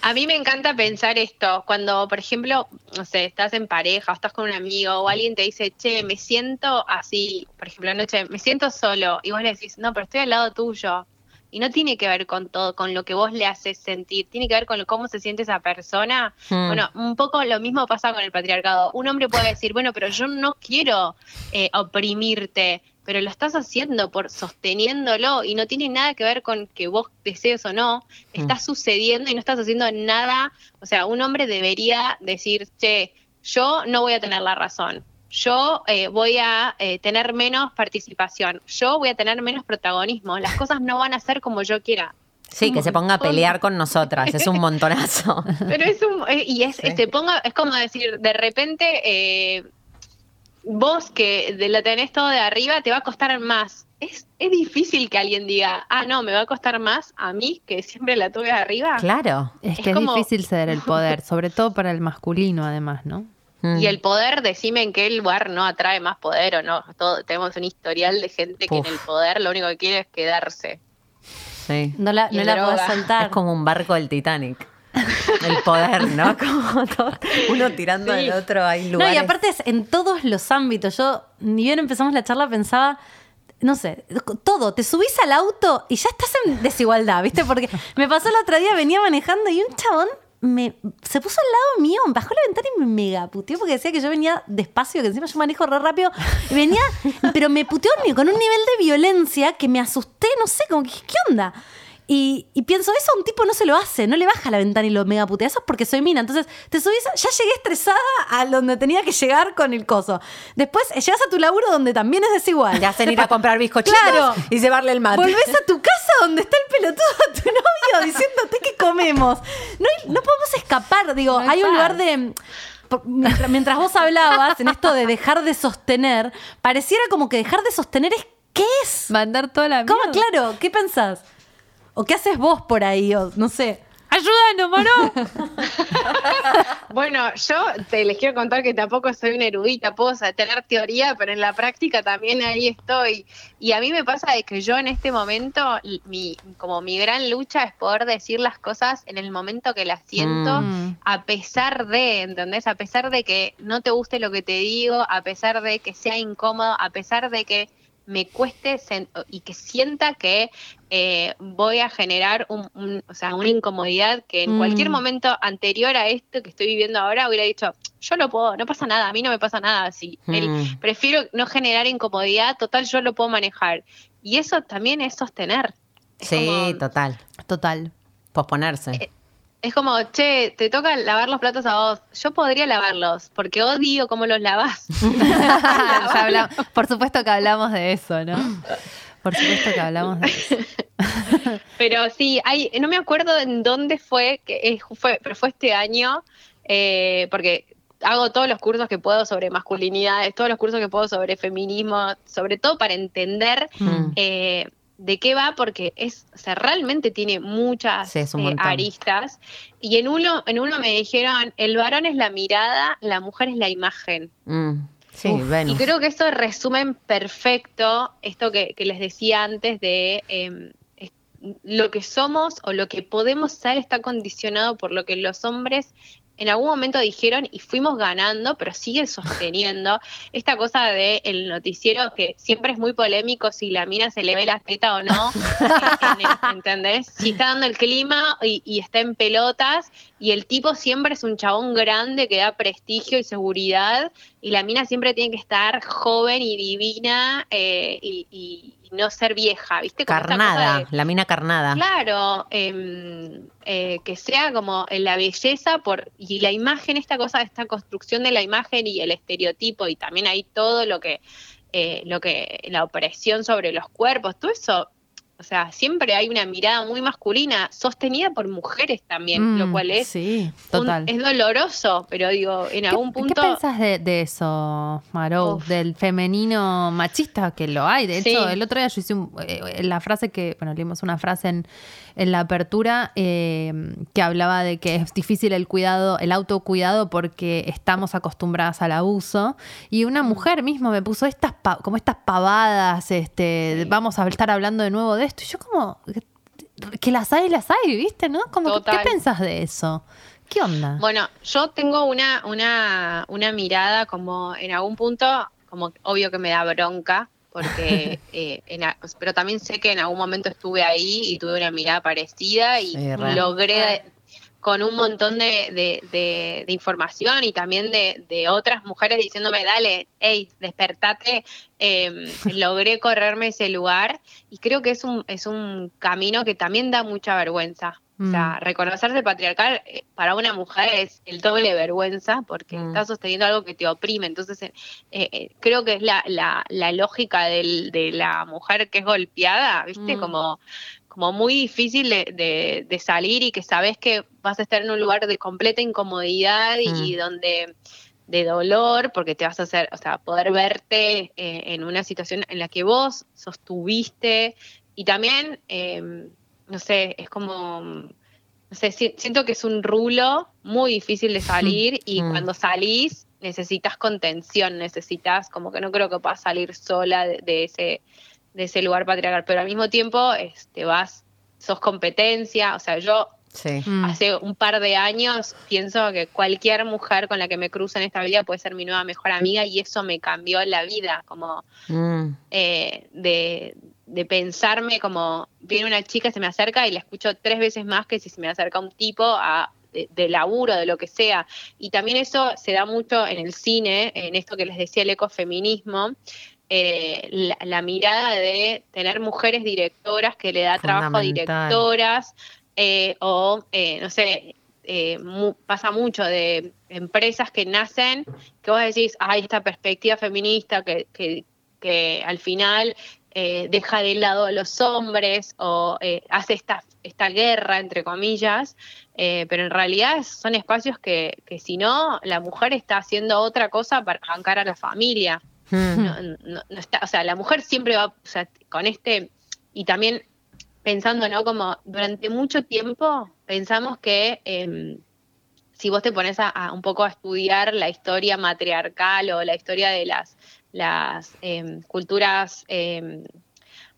A mí me encanta pensar esto, cuando, por ejemplo, no sé, estás en pareja o estás con un amigo o alguien te dice, che, me siento así, por ejemplo, anoche, me siento solo, y vos le decís, no, pero estoy al lado tuyo. Y no tiene que ver con todo, con lo que vos le haces sentir, tiene que ver con lo- cómo se siente esa persona. Hmm. Bueno, un poco lo mismo pasa con el patriarcado. Un hombre puede decir, bueno, pero yo no quiero eh, oprimirte, pero lo estás haciendo por sosteniéndolo y no tiene nada que ver con que vos desees o no, está Mm. sucediendo y no estás haciendo nada. O sea, un hombre debería decir, che, yo no voy a tener la razón. Yo eh, voy a eh, tener menos participación. Yo voy a tener menos protagonismo. Las cosas no van a ser como yo quiera. Sí, que se ponga a pelear con nosotras. Es un montonazo. Pero es un. eh, y es, Sí. se ponga, es como decir, de repente, eh, vos que de- lo tenés todo de arriba, te va a costar más. Es, es difícil que alguien diga, ah, no, me va a costar más a mí, que siempre la tuve arriba. Claro. Es Es que es, como- difícil ceder el poder, sobre todo para el masculino, además, ¿no? Mm. Y el poder, decime en qué lugar no atrae más poder o no. Todo, tenemos un historial de gente que en el poder lo único que quiere es quedarse. Sí. No la, no la podés soltar. Es como un barco del Titanic. El poder, ¿no? Como todo- uno tirando Sí. al otro, hay No, lugares. y aparte es en todos los ámbitos. Yo, ni bien empezamos la charla, pensaba, no sé, todo. Te subís al auto y ya estás en desigualdad, ¿viste? Porque me pasó el otro día, venía manejando y un chabón me, se puso al lado mío, bajó la ventana y me mega puteó porque decía que yo venía despacio, que encima yo manejo re rápido. Venía, pero me puteó con un nivel de violencia que me asusté, no sé, como que, ¿qué onda? Y, y pienso, eso a un tipo no se lo hace, no le baja la ventana y lo mega putea. Eso es porque soy mina. Entonces, te subís, ya llegué estresada a donde tenía que llegar con el coso. Después, llegas a tu laburo donde también es desigual. Te hacen ir a comprar bizcochitos Claro. y llevarle el mate. Volvés a tu casa donde está el pelotudo de tu novio diciéndote que comemos. No, hay- no podemos escapar. Digo, No hay hay un lugar de. Mientras, mientras vos hablabas en esto de dejar de sostener, pareciera como que dejar de sostener es. ¿Qué es? Mandar toda la ¿Cómo? mierda. Claro, ¿qué pensás? ¿O qué haces vos por ahí? O, no sé. ¡Ayúdanos, Mano! Bueno, yo te les quiero contar que tampoco soy una erudita, puedo tener teoría, pero en la práctica también ahí estoy. Y a mí me pasa de que yo en este momento, mi, como mi gran lucha es poder decir las cosas en el momento que las siento, Mm. a pesar de, ¿entendés? A pesar de que no te guste lo que te digo, a pesar de que sea incómodo, a pesar de que me cueste y que sienta que eh, voy a generar un, un- o sea, una incomodidad que en Mm. cualquier momento anterior a esto que estoy viviendo ahora hubiera dicho, yo lo puedo, no pasa nada, a mí no me pasa nada así. El- Mm. prefiero no generar incomodidad, total yo lo puedo manejar. Y eso también es sostener. Es Sí, como- total. Total. Posponerse. Es como, che, te toca lavar los platos a vos. Yo podría lavarlos, porque odio cómo los lavas. Por supuesto que hablamos de eso, ¿no? Por supuesto que hablamos de eso. Pero sí, hay, no me acuerdo en dónde fue, que eh, fue pero fue este año, eh, porque hago todos los cursos que puedo sobre masculinidades, todos los cursos que puedo sobre feminismo, sobre todo para entender Mm. eh, de qué va, porque es, o sea, realmente tiene muchas Sí, eh, aristas. Y en uno, en uno me dijeron, el varón es la mirada, la mujer es la imagen. Mm. Sí, Uf. Y creo que eso resume en perfecto esto que, que les decía antes de eh, es- lo que somos o lo que podemos ser está condicionado por lo que los hombres en algún momento dijeron y fuimos ganando, pero sigue sosteniendo esta cosa de el noticiero que siempre es muy polémico si la mina se le ve la teta o no, ¿entendés? Si está dando el clima y, y está en pelotas y el tipo siempre es un chabón grande que da prestigio y seguridad y la mina siempre tiene que estar joven y divina eh, y, y- y no ser vieja, ¿viste? Como Carnada, de- la mina carnada. Claro, em, eh, que sea como en la belleza por y la imagen, esta cosa, esta construcción de la imagen y el estereotipo y también hay todo lo que, eh, lo que la opresión sobre los cuerpos, todo eso, o sea, siempre hay una mirada muy masculina sostenida por mujeres también, lo Mm, cual es Sí, un- total. es doloroso, pero digo, en algún ¿Qué punto pensás de, de eso, Marou? Del femenino machista, que lo hay. De Sí. hecho, el otro día yo hice un- eh, la frase que, bueno, leímos una frase en, en la apertura eh, que hablaba de que es difícil el cuidado, el autocuidado porque estamos acostumbradas al abuso. Y una mujer mismo me puso estas como estas pavadas, este, vamos a estar hablando de nuevo de esto. Y yo como que las hay, las hay, ¿viste? ¿No? Como, que- ¿Qué pensás de eso? ¿Qué onda? Bueno, yo tengo una, una, una mirada como en algún punto, como obvio que me da bronca, porque, eh, en a- pero también sé que en algún momento estuve ahí y tuve una mirada parecida y Sí, logré con un montón de, de- de- de información y también de, de otras mujeres diciéndome, dale, hey, despertate, eh, logré correrme ese lugar y creo que es un, es un camino que también da mucha vergüenza. O sea, reconocerse patriarcal eh, para una mujer es el doble de vergüenza porque Mm. está sosteniendo algo que te oprime. Entonces, eh, eh, creo que es la, la, la lógica del- de la mujer que es golpeada, ¿viste? Mm. Como, como muy difícil de, de- de salir y que sabes que vas a estar en un lugar de completa incomodidad y Mm. donde de dolor, porque te vas a hacer, o sea, poder verte eh, en una situación en la que vos sostuviste y también, eh, no sé, es como, no sé, si- siento que es un rulo muy difícil de salir y Mm. cuando salís necesitas contención, necesitas, como que no creo que puedas salir sola de, de ese, de ese lugar patriarcal, pero al mismo tiempo este, vas, sos competencia, o sea, yo Sí. Mm. Hace un par de años pienso que cualquier mujer con la que me cruce en esta vida puede ser mi nueva mejor amiga y eso me cambió la vida, como Mm. eh, de, de pensarme como viene una chica, se me acerca y la escucho tres veces más que si se me acerca un tipo a, de, de laburo, de lo que sea. Y también eso se da mucho en el cine, en esto que les decía el ecofeminismo, eh, la, la mirada de tener mujeres directoras que le da trabajo a directoras eh, o, eh, no sé, eh, mu- pasa mucho de empresas que nacen, que vos decís, hay esta perspectiva feminista que, que, que al final eh, deja de lado a los hombres o eh, hace esta, esta guerra, entre comillas, eh, pero en realidad son espacios que, que si no, la mujer está haciendo otra cosa para bancar a la familia. Mm. No, no- no está, o sea, la mujer siempre va, o sea, con este, y también pensando, ¿no? Como durante mucho tiempo pensamos que em, si vos te pones a, a un poco a estudiar la historia matriarcal o la historia de las, las em, culturas em,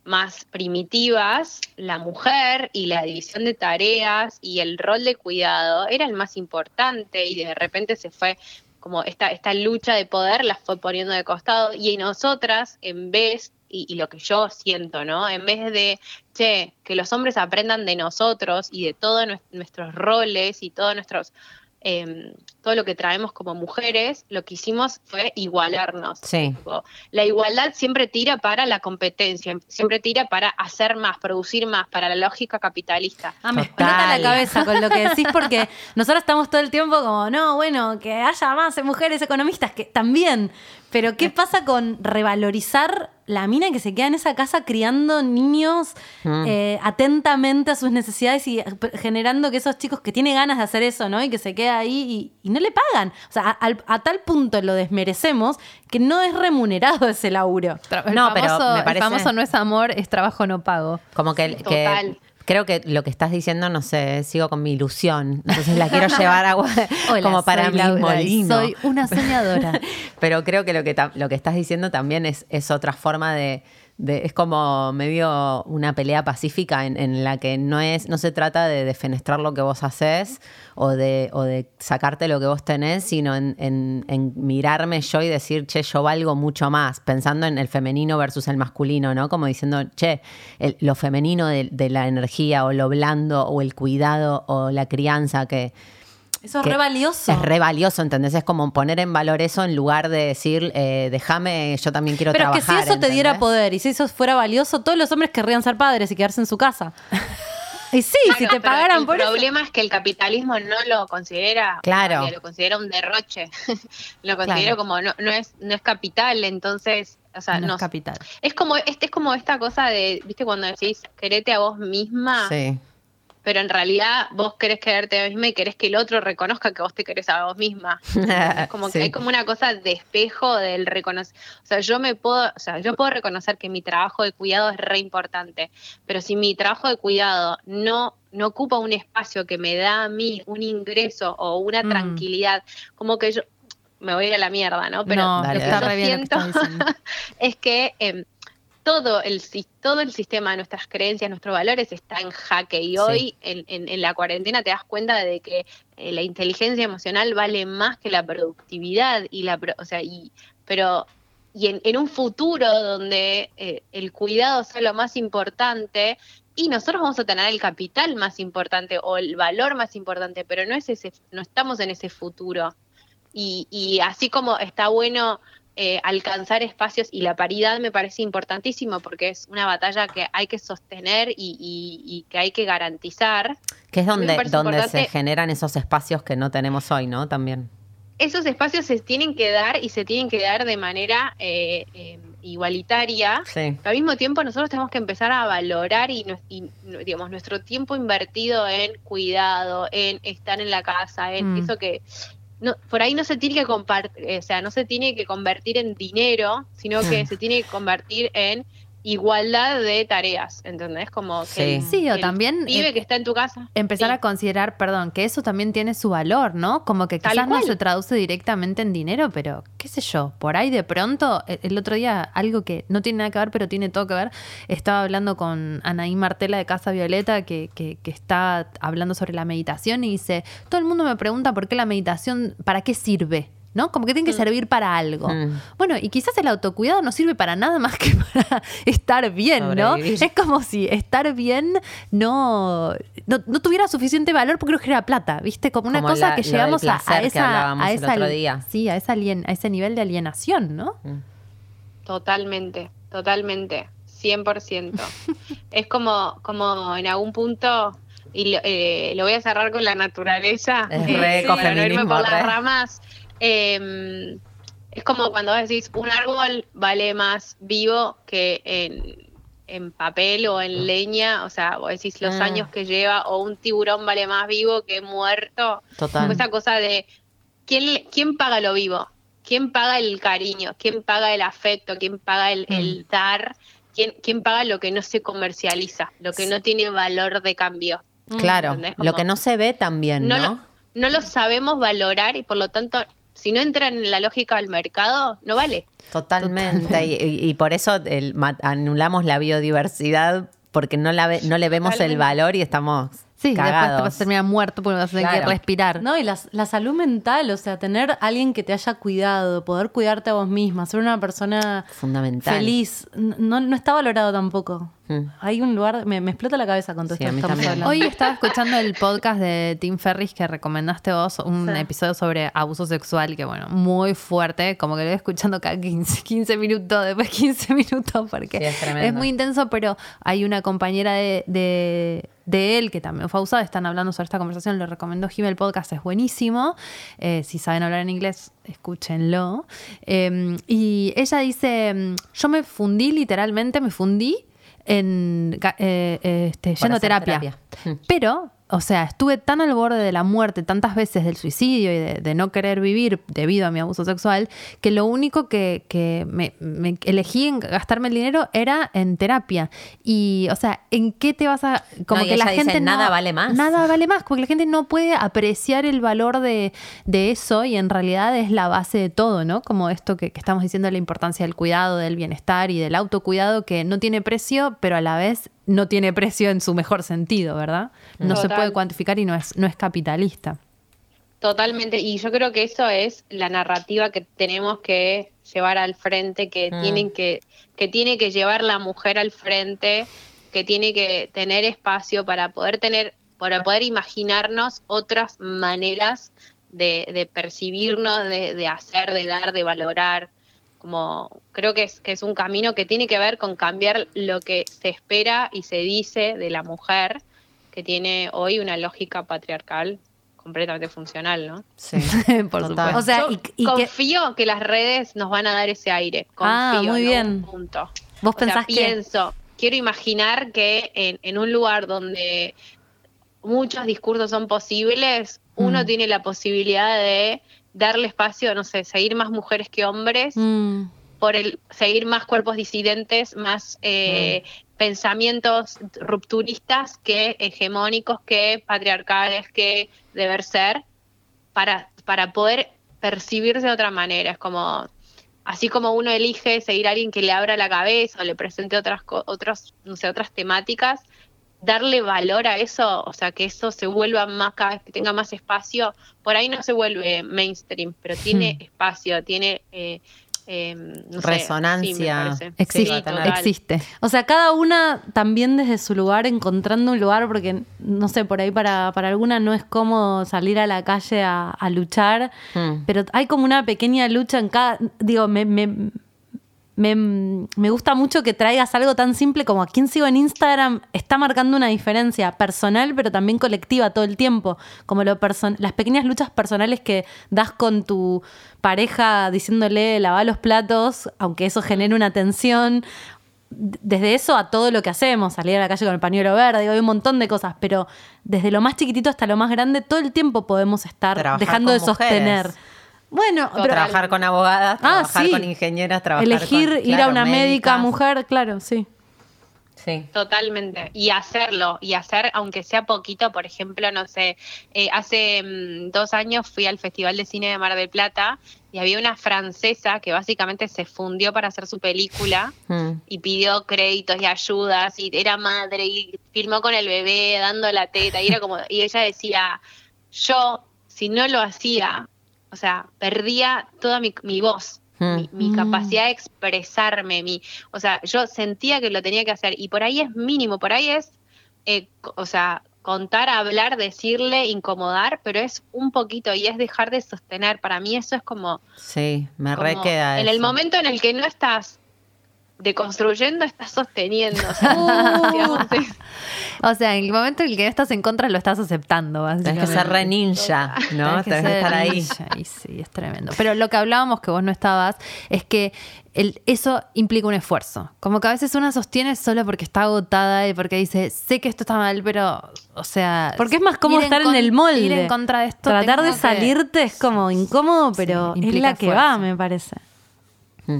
más primitivas, la mujer y la división de tareas y el rol de cuidado era el más importante y de repente se fue como esta, esta lucha de poder la fue poniendo de costado y nosotras en vez, y, y lo que yo siento, ¿no? En vez de, che, que los hombres aprendan de nosotros y de todos nues- nuestros roles y todos nuestros, em, todo lo que traemos como mujeres, lo que hicimos fue igualarnos. Sí. Tipo, La igualdad siempre tira para la competencia, siempre tira para hacer más, producir más, para la lógica capitalista. Ah, me explota la cabeza con lo que decís porque nosotros estamos todo el tiempo como, no, bueno, que haya más mujeres economistas, que también. Pero ¿qué pasa con revalorizar la mina que se queda en esa casa criando niños Mm. eh, atentamente a sus necesidades y p- generando que esos chicos que tienen ganas de hacer eso, ¿no? Y que se queda ahí y, y no le pagan. O sea, a, al- a tal punto lo desmerecemos que no es remunerado ese laburo. Tra- El No, pero famoso, me el parece- famoso no es amor, es trabajo no pago. Como que, que Total. Creo que lo que estás diciendo, no sé, sigo con mi ilusión. Entonces la quiero llevar a Hola, como para mi Laura molino. Soy una soñadora. Pero creo que lo que, lo que estás diciendo también es, es otra forma de, Es como medio una pelea pacífica en, en la que no es no se trata de defenestrar lo que vos haces o de, o de sacarte lo que vos tenés, sino en, en- mirarme yo y decir, che, yo valgo mucho más, pensando en el femenino versus el masculino, ¿no? Como diciendo, che, el- lo femenino de la energía o lo blando o el cuidado o la crianza que Eso es que re valioso. Es re valioso, ¿entendés? Es como poner en valor eso en lugar de decir, eh, déjame, yo también quiero Pero es que trabajar. si eso te diera poder y si eso fuera valioso, todos los hombres querrían ser padres y quedarse en su casa. y sí, si Claro, te pagaran el por eso. problema es que el capitalismo no lo considera Claro. que lo considera un derroche lo considero Claro. como no, no es no es capital entonces o sea no no, es capital. es como este es como esta cosa de viste cuando decís querete a vos misma Sí. Pero en realidad vos querés quererte a vos misma y querés que el otro reconozca que vos te querés a vos misma es como Sí. que hay como una cosa de espejo del reconocer o sea yo me puedo o sea yo puedo reconocer que mi trabajo de cuidado es re importante pero si mi trabajo de cuidado no no ocupa un espacio que me da a mí un ingreso o una Mm. tranquilidad como que yo me voy a ir a la mierda no pero no, lo que yo siento es que em, todo el, todo el sistema de nuestras creencias, nuestros valores está en jaque y Sí. hoy en, en- en la cuarentena te das cuenta de que eh, la inteligencia emocional vale más que la productividad y la, o sea, y, pero y en, en un futuro donde eh, el cuidado sea lo más importante y nosotros vamos a tener el capital más importante o el valor más importante, pero no es ese, no estamos en ese futuro. Y, y así como está bueno eh, alcanzar espacios y la paridad me parece importantísimo porque es una batalla que hay que sostener y, y- y que hay que garantizar. Que es donde, donde se generan esos espacios que no tenemos hoy, ¿no? También. Esos espacios se tienen que dar y se tienen que dar de manera eh, eh, igualitaria. Sí. Pero al mismo tiempo nosotros tenemos que empezar a valorar y, digamos nuestro tiempo invertido en cuidado, en estar en la casa, en Mm. eso que no, por ahí no se tiene que compartir, o sea, no se tiene que convertir en dinero, sino que se tiene que convertir en igualdad de tareas, ¿entendés? Como que Sí. el- Sí, o el también, pibe eh, que está en tu casa. Empezar Sí. a considerar, perdón, que eso también tiene su valor, ¿no? Como que quizás no se traduce directamente en dinero, pero qué sé yo, por ahí de pronto, e- el otro día, algo que no tiene nada que ver, pero tiene todo que ver, estaba hablando con Anaí Martela de Casa Violeta, que, que, que está hablando sobre la meditación y dice, todo el mundo me pregunta por qué la meditación, ¿para qué sirve? ¿No? Como que tiene que servir para algo. Mm. Bueno, y quizás el autocuidado no sirve para nada más que para estar bien, ¿no? Sobrevivir. Es como si estar bien no, no, no tuviera suficiente valor porque no genera plata, ¿viste? Como una Como cosa la- que llegamos a, a que esa, a el esa otro día. sí, a esa alien- a ese nivel de alienación, ¿no? Totalmente, totalmente, 100%. es como, como en algún punto, y lo, eh, lo voy a cerrar con la naturaleza, Es eh, re para no irme ecofeminismo, por las ramas. Eh, es como cuando decís, un árbol vale más vivo que en, en papel o en leña, o sea, vos decís los Ah. años que lleva, o un tiburón vale más vivo que muerto. Total. Como esa cosa de ¿quién, le- quién paga lo vivo? ¿Quién paga el cariño? ¿Quién paga el afecto? ¿Quién paga el, el dar? ¿Quién, ¿Quién paga lo que no se comercializa? Lo que no tiene valor de cambio. Claro. Lo que no se ve también, ¿no? No lo, no lo sabemos valorar y por lo tanto, si no entra en la lógica del mercado, no vale. Totalmente. Y, y- y por eso el ma- anulamos la biodiversidad porque no, la ve- no le vemos el valor y estamos Sí, después te cagados. vas a terminar muerto porque vas a tener Claro. que respirar. No, y la, la salud mental, o sea, tener alguien que te haya cuidado, poder cuidarte a vos misma, ser una persona Fundamental. feliz, no está valorado tampoco. Mm. Hay un lugar, me, me explota la cabeza con todo Sí, esto a que mí estamos también. hablando. Hoy estaba escuchando el podcast de Tim Ferris que recomendaste vos, un Sí. episodio sobre abuso sexual, que bueno, muy fuerte, como que lo voy escuchando cada 15, 15 minutos, después 15 minutos, porque Sí, es muy intenso, pero hay una compañera de, de, de él que también fue abusada, están hablando sobre esta conversación, lo recomendó Jim, el podcast es buenísimo, Eh, si saben hablar en inglés, escúchenlo. Eh, y ella dice, yo me fundí literalmente, me fundí en eh, eh, este, yendo terapia. terapia. Pero, o sea, estuve tan al borde de la muerte tantas veces del suicidio y de, de no querer vivir debido a mi abuso sexual, que lo único que, que me, me elegí en gastarme el dinero era en terapia. Y, o sea, ¿en qué te vas a...? Como No, que la dice, gente no- "Nada vale más". Nada vale más, porque la gente no puede apreciar el valor de, de eso y en realidad es la base de todo, ¿no? Como esto que, que estamos diciendo, la importancia del cuidado, del bienestar y del autocuidado que no tiene precio, pero a la vez no tiene precio en su mejor sentido, ¿verdad? No se puede cuantificar y no es, no es capitalista. Totalmente, y yo creo que eso es la narrativa que tenemos que llevar al frente, que Mm. tienen que, que tiene que llevar la mujer al frente, que tiene que tener espacio para poder tener para poder imaginarnos otras maneras de, de percibirnos, de, de hacer, de dar, de valorar. Como creo que es, que es un camino que tiene que ver con cambiar lo que se espera y se dice de la mujer, que tiene hoy una lógica patriarcal completamente funcional, ¿no? Sí, Por total. supuesto. O sea, y, y confío que... las redes nos van a dar ese aire. Confío, Ah, muy en bien. un punto. vos O sea, pensás que... pienso, quiero imaginar que en, en un lugar donde muchos discursos son posibles, uno Mm. tiene la posibilidad de darle espacio, no sé, seguir más mujeres que hombres, Mm, por el seguir más cuerpos disidentes, más eh, pensamientos rupturistas que hegemónicos, que patriarcales, que deber ser, para, para poder percibirse de otra manera. Es como, así como uno elige seguir a alguien que le abra la cabeza o le presente otras, otros, no sé, otras temáticas, darle valor a eso, o sea, que eso se vuelva más, cada vez que tenga más espacio, por ahí no se vuelve mainstream, pero tiene espacio, tiene... eh, eh, no sé, Resonancia. sí. Existe, Sí, existe. O sea, cada una también desde su lugar, encontrando un lugar, porque no sé, por ahí para, para alguna no es cómodo salir a la calle a, a luchar, Mm. pero hay como una pequeña lucha en cada. Digo, me, me, me, me gusta mucho que traigas algo tan simple como a quien sigo en Instagram está marcando una diferencia personal, pero también colectiva todo el tiempo. Como lo las pequeñas luchas personales que das con tu pareja diciéndole lava los platos, aunque eso genere una tensión. Desde eso a todo lo que hacemos, salir a la calle con el pañuelo verde, digo, hay un montón de cosas, pero desde lo más chiquitito hasta lo más grande, todo el tiempo podemos estar Trabajar dejando de sostener. mujeres. Bueno, pero trabajar con abogadas, Ah, trabajar sí. con ingenieras, trabajar elegir con, ir a una médica mujer, claro, sí. Sí. Totalmente. Y hacerlo, y hacer, aunque sea poquito, por ejemplo, no sé, eh, hace mm, dos años fui al Festival de Cine de Mar del Plata y había una francesa que básicamente se fundió para hacer su película Mm. y pidió créditos y ayudas y era madre y filmó con el bebé dando la teta y era como y ella decía yo si no lo hacía o sea perdía toda mi, mi voz Mm. mi, mi Mm. capacidad de expresarme mi o sea yo sentía que lo tenía que hacer y por ahí es mínimo por ahí es eh, o sea contar hablar decirle incomodar pero es un poquito y es dejar de sostener para mí eso es como Sí, me como re queda en el momento en el que no estás deconstruyendo, estás sosteniendo. O sea, Uh. digamos, es- O sea, en el momento en el que estás en contra, lo estás aceptando, Tenés básicamente. que ser re ninja, ¿no? Tenés que Tenés que ser estar ahí. ninja, Y sí, es tremendo. Pero lo que hablábamos, que vos no estabas, es que el- eso implica un esfuerzo. Como que a veces una sostiene solo porque está agotada y porque dice, sé que esto está mal, pero, o sea... Porque es más cómodo estar en con- el molde. Ir en contra de esto. Tratar de que- salirte es como incómodo, pero es la que esfuerzo. va, me parece. Mm.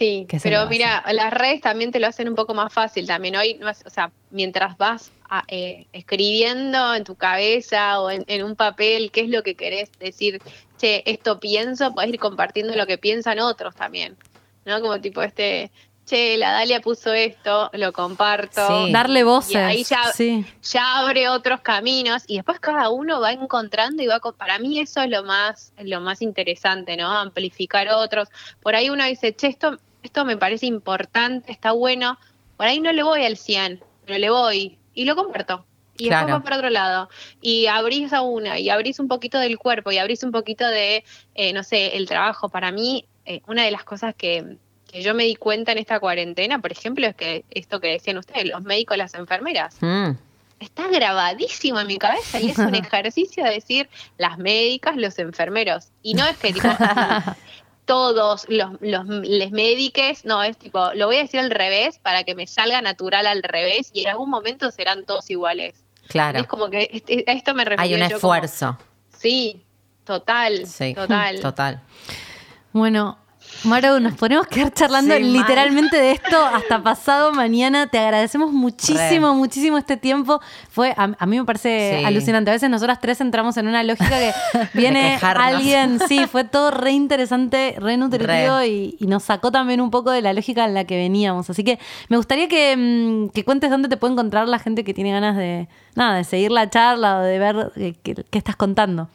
Sí, pero mira, las redes también te lo hacen un poco más fácil también. Hoy, o sea, mientras vas a- eh, escribiendo en tu cabeza o en, en un papel qué es lo que querés decir, che, esto pienso, podés ir compartiendo lo que piensan otros también. ¿No? Como tipo este, che, la Dalia puso esto, lo comparto. Sí. Darle voces. Y ahí ya, sí. ya abre otros caminos y después cada uno va encontrando y va para mí eso es lo más lo más interesante no amplificar otros por ahí uno dice che esto esto me parece importante está bueno por ahí no le voy al 100 pero le voy y lo comparto y Claro. después va para otro lado y abrís a una y abrís un poquito del cuerpo y abrís un poquito de eh, no sé el trabajo para mí eh, una de las cosas que que yo me di cuenta en esta cuarentena, por ejemplo, es que esto que decían ustedes, los médicos, las enfermeras, Mm. está grabadísimo en mi cabeza y es un ejercicio de decir las médicas, los enfermeros. Y no es que tipo, todos los, los les médiques, no, es tipo, lo voy a decir al revés para que me salga natural al revés y en algún momento serán todos iguales. Claro. Es como que a esto me refiero. Hay un yo como- esfuerzo. sí, total, Sí. total. Total. Bueno, Maru, nos podemos quedar charlando Sí, mal. literalmente de esto hasta pasado mañana. Te agradecemos muchísimo, muchísimo este tiempo. Fue, a, a mí me parece Sí. alucinante. A veces nosotras tres entramos en una lógica que viene alguien, sí, fue todo re interesante, re nutritivo Re. y, y nos sacó también un poco de la lógica en la que veníamos. Así que me gustaría que, mm, que cuentes dónde te puede encontrar la gente que tiene ganas de, nada, de seguir la charla o de ver eh, qué, qué estás contando.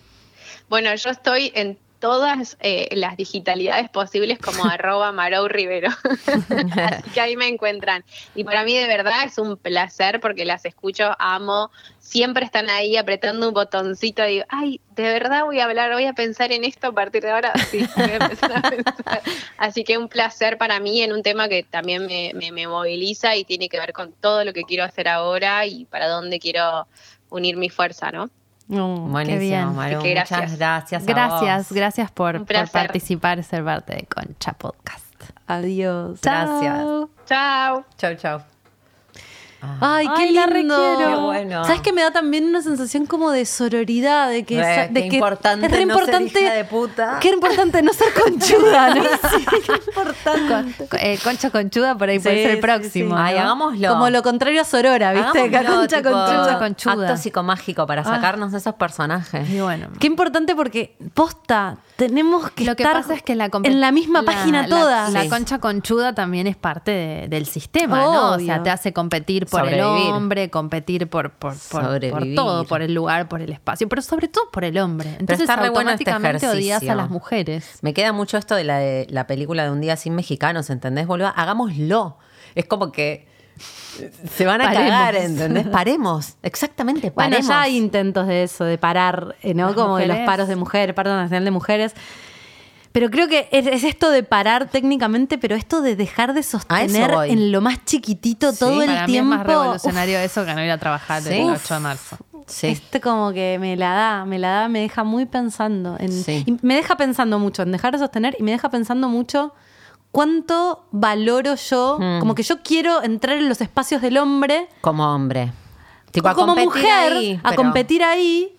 Bueno, yo estoy en todas eh, las digitalidades posibles como arroba Marou Rivero. Así que ahí me encuentran. Y para mí de verdad es un placer porque las escucho, amo. Siempre están ahí apretando un botoncito y digo, ay, de verdad voy a hablar, voy a pensar en esto a partir de ahora. Sí, voy a empezar a pensar. Así que un placer para mí en un tema que también me, me- me moviliza y tiene que ver con todo lo que quiero hacer ahora y para dónde quiero unir mi fuerza, ¿no? Buenísimo, bien. Maru. Muchas gracias. gracias. a Gracias, vos. gracias por, participar y ser parte de Concha Podcast. Adiós. Gracias. Chao. Chao. Chau, chau. Ay, qué Ay, la lindo. requiero. Qué bueno. ¿Sabes que me da también una sensación como de sororidad? De que, Re, sa- de qué que importante es re no ser importante. hija de puta. Qué importante no ser conchuda, ¿no? Sí, qué importante. Eh, concha conchuda por ahí puede Sí, ser el próximo. sí. Ay, ¿no? hagámoslo. Como lo contrario a Sorora, ¿viste? Concha conchuda. conchuda. Acto psicomágico para sacarnos de esos personajes. Y bueno. Qué importante porque, posta, tenemos que Lo que estar pasa es que la en la misma página la- todas. La Sí. concha conchuda también es parte de- del sistema, ¿no? O sea, Obvio. te hace competir por Sobrevivir. el hombre, competir por, por, por, por todo, por el lugar, por el espacio, pero sobre todo por el hombre. Entonces está bueno este automáticamente odias a las mujeres. Me queda mucho esto de la, de la película de Un día sin mexicanos, ¿entendés, boludo? Hagámoslo. Es como que se van a Paremos. cagar, ¿entendés? Paremos. Exactamente, Bueno, paremos. ya hay intentos de eso, de parar, eh, ¿no? Las Como de los paros de mujeres, paro nacional de mujeres. Pero creo que es, es esto de parar técnicamente, pero esto de dejar de sostener en lo más chiquitito Sí, todo el Para tiempo. mí es más revolucionario eso que no ir a trabajar Sí. el Uf. 8 de marzo. Sí. Este como que me la da, me la da, me deja muy pensando. En, y me deja pensando mucho en dejar de sostener y me deja pensando mucho cuánto valoro yo, Mm. como que yo quiero entrar en los espacios del hombre Como hombre. Tipo, como mujer ahí, a pero- competir ahí,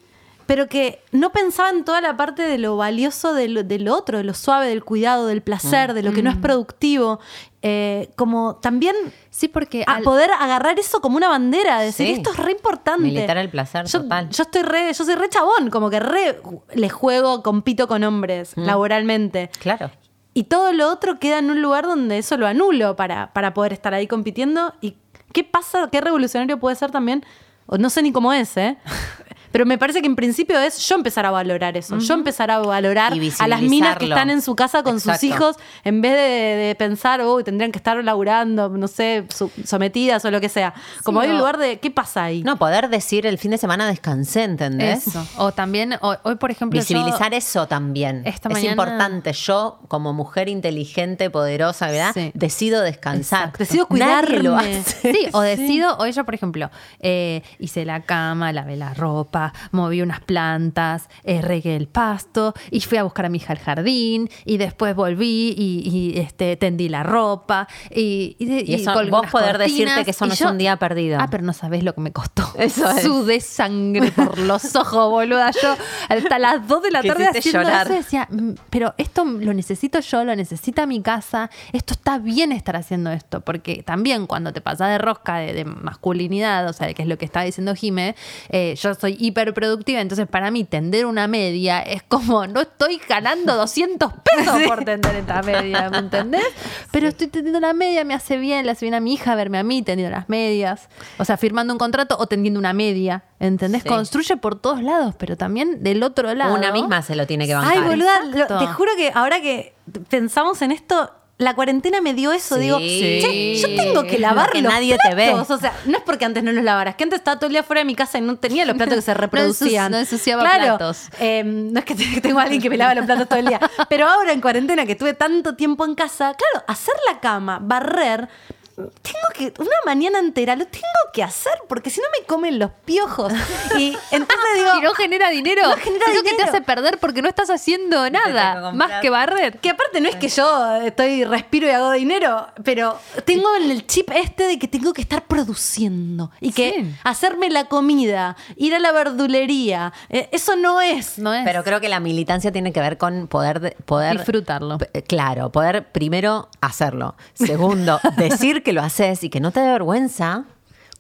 pero que no pensaba en toda la parte de lo valioso de lo, del otro, de lo suave, del cuidado, del placer, de lo que no es productivo. Eh, como también Sí, porque a poder agarrar eso como una bandera, decir Sí. esto es re importante. Militar el placer, yo, total. Yo estoy re, yo soy re chabón, como que re le juego, compito con hombres Mm. laboralmente. Claro. Y todo lo otro queda en un lugar donde eso lo anulo para, para poder estar ahí compitiendo. ¿Y qué pasa? ¿Qué revolucionario puede ser también? O no sé ni cómo es, ¿eh? Pero me parece que en principio es yo empezar a valorar eso. Yo empezar a valorar a las minas que están en su casa con sus hijos en vez de, de pensar, uy, tendrían que estar laburando, no sé, sometidas o lo que sea. Como hay un lugar de, ¿qué pasa ahí? No, poder decir el fin de semana descansé, ¿entendés? Eso. O también, o- hoy por ejemplo, yo- Visibilizar eso también. Esta es mañana- importante. Yo, como mujer inteligente, poderosa, ¿verdad? Sí. decido descansar. Exacto. Decido Nadie lo cuidarme. hace. Sí, o decido, o yo, por ejemplo, eh, hice la cama, lavé la ropa, moví unas plantas, eh, regué el pasto y fui a buscar a mi hija al jardín y después volví y, y, este, tendí la ropa y, Y eso, colgué vos poder decirte que eso no es un día perdido. Ah, pero no sabés lo que me costó. Eso es. Sudé sangre por los ojos, boluda. Yo hasta las 2 de la tarde haciendo llorar. eso decía, "Mm, pero esto lo necesito yo, lo necesita mi casa, esto está bien estar haciendo esto, porque también cuando te pasas de rosca de, de masculinidad, o sea, que es lo que estaba diciendo Jime, eh, yo soy hiperproductiva, entonces para mí tender una media es como, no estoy ganando 200 pesos por tender esta media, ¿me entendés? Pero estoy tendiendo la media, me hace bien, le hace bien a mi hija verme a mí tendiendo las medias, o sea, firmando un contrato o tendiendo una media, ¿entendés? Sí. Construye por todos lados, pero también del otro lado. Una misma se lo tiene que bancar. Ay, boluda, lo- te juro que ahora que pensamos en esto, la cuarentena me dio eso. Sí. Digo, che, yo tengo que lavar Que los nadie te ve. platos. O sea, no es porque antes no los lavaras, que antes estaba todo el día fuera de mi casa y no tenía los platos que se reproducían. no ensuciaba claro, platos. eh, no es que te- tengo a alguien que me lava los platos todo el día. Pero ahora en cuarentena, que tuve tanto tiempo en casa, claro, hacer la cama, barrer. Tengo que, una mañana entera lo tengo que hacer porque si no me comen los piojos. Y entonces digo. Y no genera dinero. No genera que te hace perder porque no estás haciendo nada más que barrer. Que aparte no es que yo estoy respiro y hago dinero, pero tengo en el chip este de que tengo que estar produciendo y que Sí. hacerme la comida, ir a la verdulería, eh, eso no es. No es Pero creo que la militancia tiene que ver con poder, de- poder disfrutarlo. Claro, poder primero hacerlo. Segundo, decir que lo haces y que no te dé vergüenza.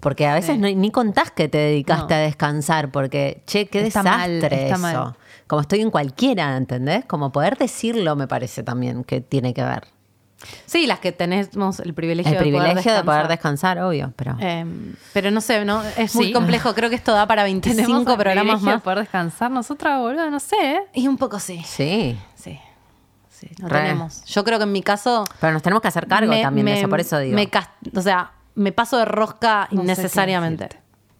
Porque a veces no- ni contás que te dedicaste No. a descansar, porque, che, qué Está mal, desastre está eso. mal. Como estoy en cualquiera, ¿entendés? Como poder decirlo me parece también que tiene que ver. Sí, las que tenemos el privilegio, El privilegio de poder descansar. descansar, obvio, pero... Eh, pero no sé, ¿no? es muy complejo. Creo que esto da para 25 Tenemos el programas de más. poder descansar. Nosotras, boludo, no sé. ¿eh? Y un poco sí. Sí. Sí. No Re. tenemos. Yo creo que en mi caso. Pero nos tenemos que hacer cargo me- también de eso, por eso digo. me o sea, me paso de rosca No innecesariamente.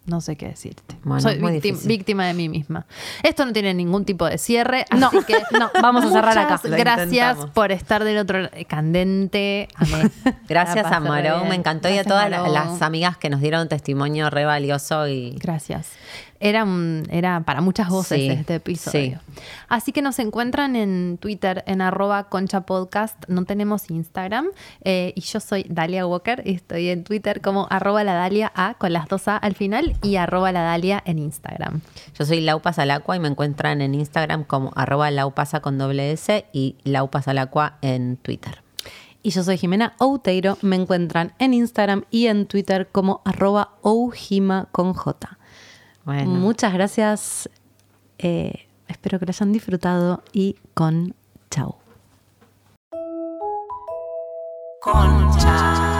No sé qué decirte. Bueno, Soy víctima, de mí misma. Esto no tiene ningún tipo de cierre. No, que no, vamos a cerrar acá. Lo Gracias intentamos. por estar del otro lado. Candente. Amé. Gracias a bien. me encantó y a todas las amigas que nos dieron testimonio re valioso y Gracias. Era, un- era para muchas voces Sí, este episodio. sí. Así que nos encuentran en Twitter en arroba concha podcast. No tenemos Instagram. Eh, y yo soy Dalia Walker y estoy en Twitter como arroba la Dalia A con las dos A al final y arroba la Dalia en Instagram. yo soy Laupas al Aqua y me encuentran en Instagram como arroba laupasa con doble S y Laupas al Aqua en Twitter. Y yo soy Jimena Outeiro. Me encuentran en Instagram y en Twitter como arroba oujima con J. Bueno. Muchas gracias. Eh, espero que lo hayan disfrutado y con chau. Concha.